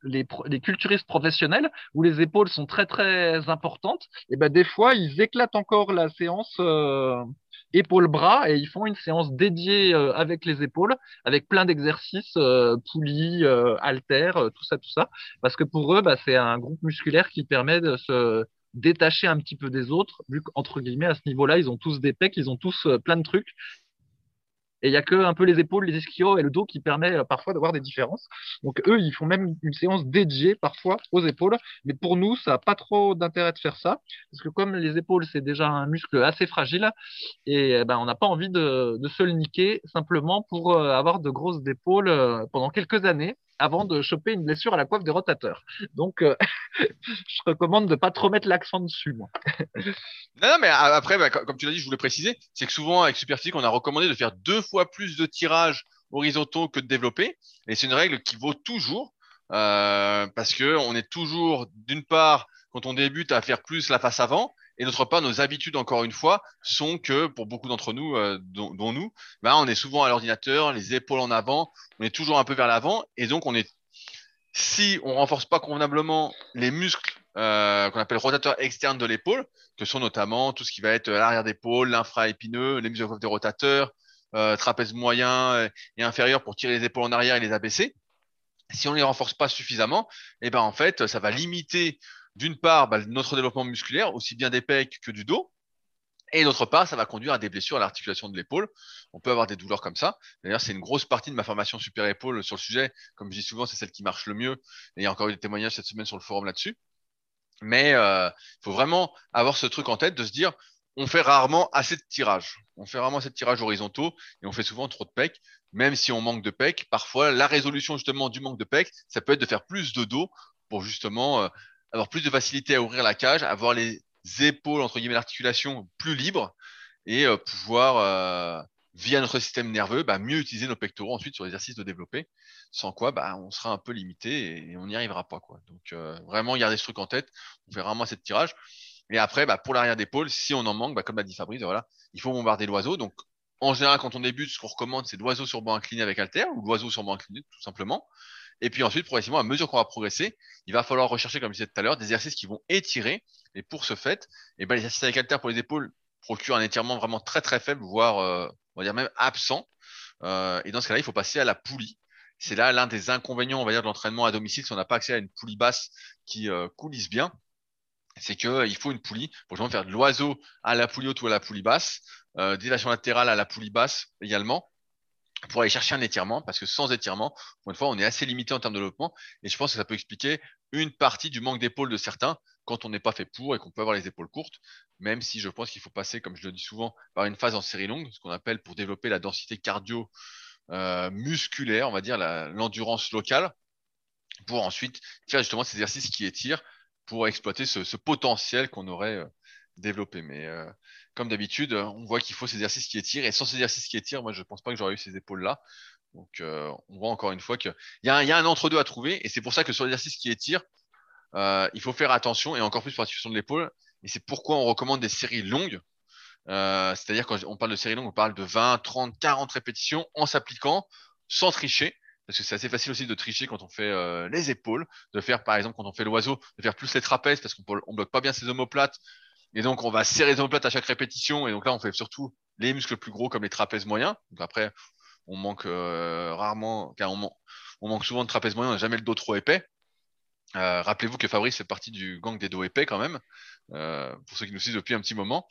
les, culturistes professionnels où les épaules sont très très importantes, et ben des fois ils éclatent encore la séance euh, épaules-bras et ils font une séance dédiée euh, avec les épaules, avec plein d'exercices, euh, poulies, euh, haltères, tout ça, tout ça, parce que pour eux, bah, c'est un groupe musculaire qui permet de se détacher un petit peu des autres, vu qu'entre guillemets, à ce niveau-là, ils ont tous des pecs, ils ont tous plein de trucs, et il y a que un peu les épaules, les ischios et le dos qui permet euh, parfois d'avoir des différences. Donc eux, ils font même une séance dédiée parfois aux épaules. Mais pour nous, ça n'a pas trop d'intérêt de faire ça. Parce que comme les épaules, c'est déjà un muscle assez fragile, et eh ben, on n'a pas envie de, de, se le niquer simplement pour euh, avoir de grosses épaules euh, pendant quelques années avant de choper une blessure à la coiffe des rotateurs. Donc, euh, (laughs) je recommande de pas trop mettre l'accent dessus, moi. non, non, mais après, bah, comme tu l'as dit, je voulais préciser, c'est que souvent avec Superphysique, on a recommandé de faire deux fois plus de tirages horizontaux que de développer, et c'est une règle qui vaut toujours, euh, parce que on est toujours, d'une part, quand on débute, à faire plus la face avant, et d'autre part, nos habitudes, encore une fois, sont que pour beaucoup d'entre nous, euh, dont, nous, bah, on est souvent à l'ordinateur, les épaules en avant, on est toujours un peu vers l'avant, et donc on est, si on renforce pas convenablement les muscles euh, qu'on appelle rotateurs externes de l'épaule, que sont notamment tout ce qui va être l'arrière d'épaule, l'infra-épineux, les muscles des rotateurs, euh, trapèze moyen et inférieur pour tirer les épaules en arrière et les abaisser. Si on les renforce pas suffisamment, et eh ben en fait, ça va limiter d'une part, bah, notre développement musculaire, aussi bien des pecs que du dos. Et d'autre part, ça va conduire à des blessures à l'articulation de l'épaule. On peut avoir des douleurs comme ça. D'ailleurs, c'est une grosse partie de ma formation super épaule sur le sujet. Comme je dis souvent, c'est celle qui marche le mieux. Et il y a encore eu des témoignages cette semaine sur le forum là-dessus. Mais il euh, faut vraiment avoir ce truc en tête de se dire, on fait rarement assez de tirages. On fait rarement assez de tirages horizontaux et on fait souvent trop de pecs. Même si on manque de pecs, parfois la résolution justement du manque de pecs, ça peut être de faire plus de dos pour justement euh, avoir plus de facilité à ouvrir la cage, avoir les épaules, entre guillemets, l'articulation plus libre et euh, pouvoir, euh, via notre système nerveux, bah, mieux utiliser nos pectoraux ensuite sur l'exercice de développer. Sans quoi, bah, on sera un peu limité et, on n'y arrivera pas. Quoi. Donc, euh, vraiment, garder ce truc en tête. On fait vraiment assez de tirage. Et après, bah, pour l'arrière d'épaule, si on en manque, comme l'a dit Fabrice, voilà, il faut bombarder l'oiseau. Donc, en général, quand on débute, ce qu'on recommande, c'est l'oiseau sur banc incliné avec haltère ou l'oiseau sur banc incliné, tout simplement. Et puis ensuite, progressivement, à mesure qu'on va progresser, il va falloir rechercher, comme je disais tout à l'heure, des exercices qui vont étirer. Et pour ce fait, eh ben, les exercices avec haltère pour les épaules procurent un étirement vraiment très très faible, voire euh, on va dire même absent. Euh, et dans ce cas-là, il faut passer à la poulie. c'est là l'un des inconvénients, on va dire, de l'entraînement à domicile si on n'a pas accès à une poulie basse qui euh, coulisse bien. C'est qu'il faut une poulie pour justement faire de l'oiseau à la poulie haute ou à la poulie basse, euh, délation latérale à la poulie basse également, pour aller chercher un étirement, parce que sans étirement, pour une fois, on est assez limité en termes de développement, et je pense que ça peut expliquer une partie du manque d'épaule de certains quand on n'est pas fait pour et qu'on peut avoir les épaules courtes, même si je pense qu'il faut passer, comme je le dis souvent, par une phase en série longue, ce qu'on appelle pour développer la densité cardio euh, musculaire, on va dire l'endurance locale, pour ensuite faire justement ces exercices qui étirent pour exploiter ce, potentiel qu'on aurait euh, développé. Mais euh, comme d'habitude, on voit qu'il faut ces exercices qui étirent, et sans ces exercices qui étirent, moi je pense pas que j'aurais eu ces épaules-là. Donc on voit encore une fois qu'il y, a un, entre-deux à trouver, et c'est pour ça que sur l'exercice qui étire, il faut faire attention, et encore plus pour la de l'épaule, et c'est pourquoi on recommande des séries longues, euh, c'est-à-dire quand on parle de série longue, on parle de 20, 30, 40 répétitions en s'appliquant sans tricher. Parce que c'est assez facile aussi de tricher quand on fait euh, les épaules, de faire par exemple quand on fait l'oiseau, de faire plus les trapèzes parce qu'on ne bloque pas bien ses omoplates. Et donc on va serrer les omoplates à chaque répétition. Et donc là on fait surtout les muscles plus gros comme les trapèzes moyens. Donc après on manque euh, rarement, car on, manque souvent de trapèzes moyens, on n'a jamais le dos trop épais. Euh, rappelez-vous que Fabrice fait partie du gang des dos épais quand même, euh, pour ceux qui nous suivent depuis un petit moment.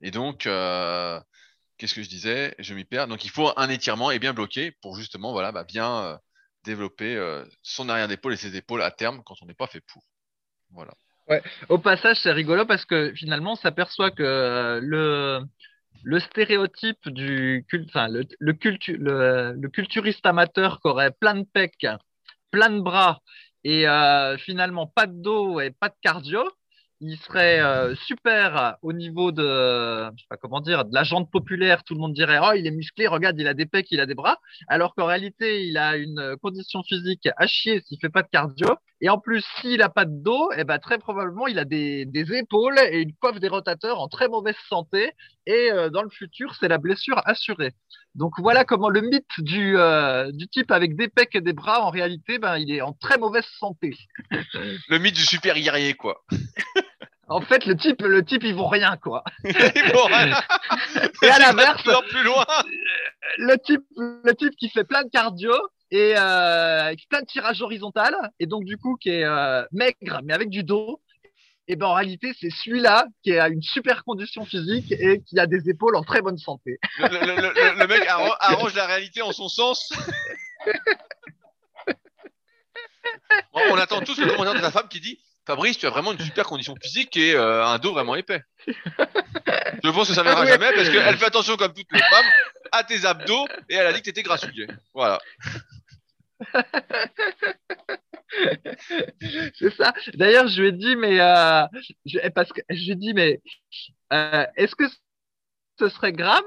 Et donc, qu'est-ce que je disais? Je m'y perds. Donc, il faut un étirement et bien bloqué pour justement, voilà, bah, bien développer son arrière d'épaule et ses épaules à terme quand on n'est pas fait pour. Voilà. Au passage, c'est rigolo parce que finalement, on s'aperçoit que le, le stéréotype du culturiste amateur qui aurait plein de pecs, plein de bras et euh, finalement pas de dos et pas de cardio, il serait euh, super au niveau de, de la jante populaire. Tout le monde dirait, oh, il est musclé, regarde, il a des pecs, il a des bras. Alors qu'en réalité, il a une condition physique à chier s'il fait pas de cardio. Et en plus, s'il a pas de dos, eh ben, très probablement, il a des, des épaules et une coiffe des rotateurs en très mauvaise santé. Et euh, dans le futur, c'est la blessure assurée. Donc voilà comment le mythe du, euh, du type avec des pecs et des bras, en réalité, ben, il est en très mauvaise santé. (laughs) le mythe du super guerrier, quoi. (laughs) En fait, le type, le type, il vaut rien, quoi. (laughs) il vaut rien. et à l'inverse, plus loin. le type, le type qui fait plein de cardio et euh, avec plein de tirages horizontal et donc du coup qui est euh, maigre mais avec du dos. Et ben en réalité, c'est celui-là qui a une super condition physique et qui a des épaules en très bonne santé. Le, le, le mec arrange la réalité en son sens. (laughs) on attend tous le commentaire de ta femme qui dit Fabrice, tu as vraiment une super condition physique et euh, un dos vraiment épais. Je pense que ça ne viendra jamais parce qu'elle fait attention, comme toutes les femmes, à tes abdos et elle a dit que tu étais grassouillet. Voilà. C'est ça. D'ailleurs, je lui ai dit, mais euh, je, parce que je lui ai dit, mais euh, est-ce que ce serait grave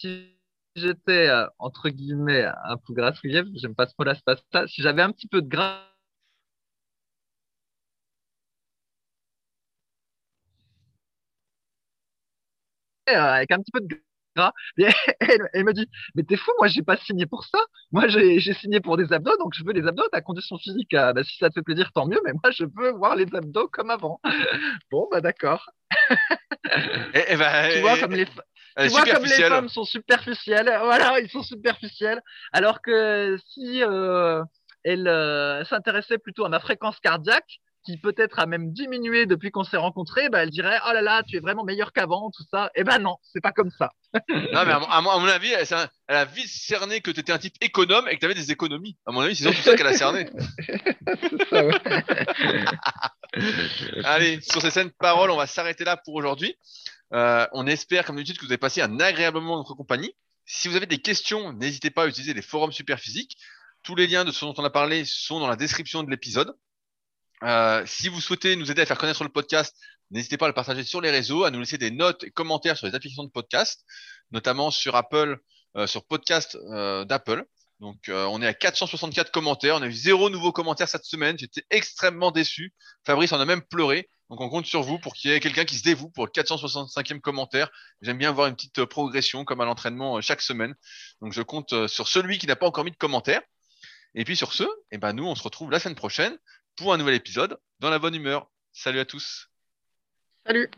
si j'étais entre guillemets un peu grassouillet J'aime pas ce mot-là, c'est pas ça. Si j'avais un petit peu de gras Euh, avec un petit peu de gras. Et (laughs) elle, me dit, mais t'es fou, moi j'ai pas signé pour ça. Moi j'ai signé pour des abdos, donc je veux les abdos. Ta condition physique, euh, bah, si ça te fait plaisir, tant mieux. Mais moi je veux voir les abdos comme avant. (laughs) bon, bah d'accord. tu vois comme les tu vois comme les femmes sont superficielles, voilà, ils sont superficiels, alors que si euh, elle euh, s'intéressait plutôt à ma fréquence cardiaque, qui peut-être a même diminué depuis qu'on s'est rencontrés, bah, elle dirait oh là là, tu es vraiment meilleur qu'avant, tout ça. Eh ben non, c'est pas comme ça. (laughs) non, mais à, mon avis, elle, a vite cerné que tu étais un type économe et que tu avais des économies. À mon avis, c'est surtout ça qu'elle a cerné. (laughs) ça, (laughs) Allez, sur ces scènes paroles, on va s'arrêter là pour aujourd'hui. Euh, on espère, comme d'habitude, que vous avez passé un agréable moment dans notre compagnie. Si vous avez des questions, n'hésitez pas à utiliser les forums Superphysique. Tous les liens de ce dont on a parlé sont dans la description de l'épisode. Euh, si vous souhaitez nous aider à faire connaître le podcast, n'hésitez pas à le partager sur les réseaux, à nous laisser des notes et commentaires sur les applications de podcast, notamment sur Apple, euh, sur podcast euh, d'Apple. Donc on est à 464 commentaires, on a eu zéro nouveau commentaire cette semaine, j'étais extrêmement déçu. Fabrice en a même pleuré. Donc on compte sur vous pour qu'il y ait quelqu'un qui se dévoue pour le 465e commentaire. J'aime bien voir une petite progression comme à l'entraînement chaque semaine. Donc je compte sur celui qui n'a pas encore mis de commentaire. Et puis sur ce, eh ben nous on se retrouve la semaine prochaine pour un nouvel épisode dans la bonne humeur. Salut à tous. Salut.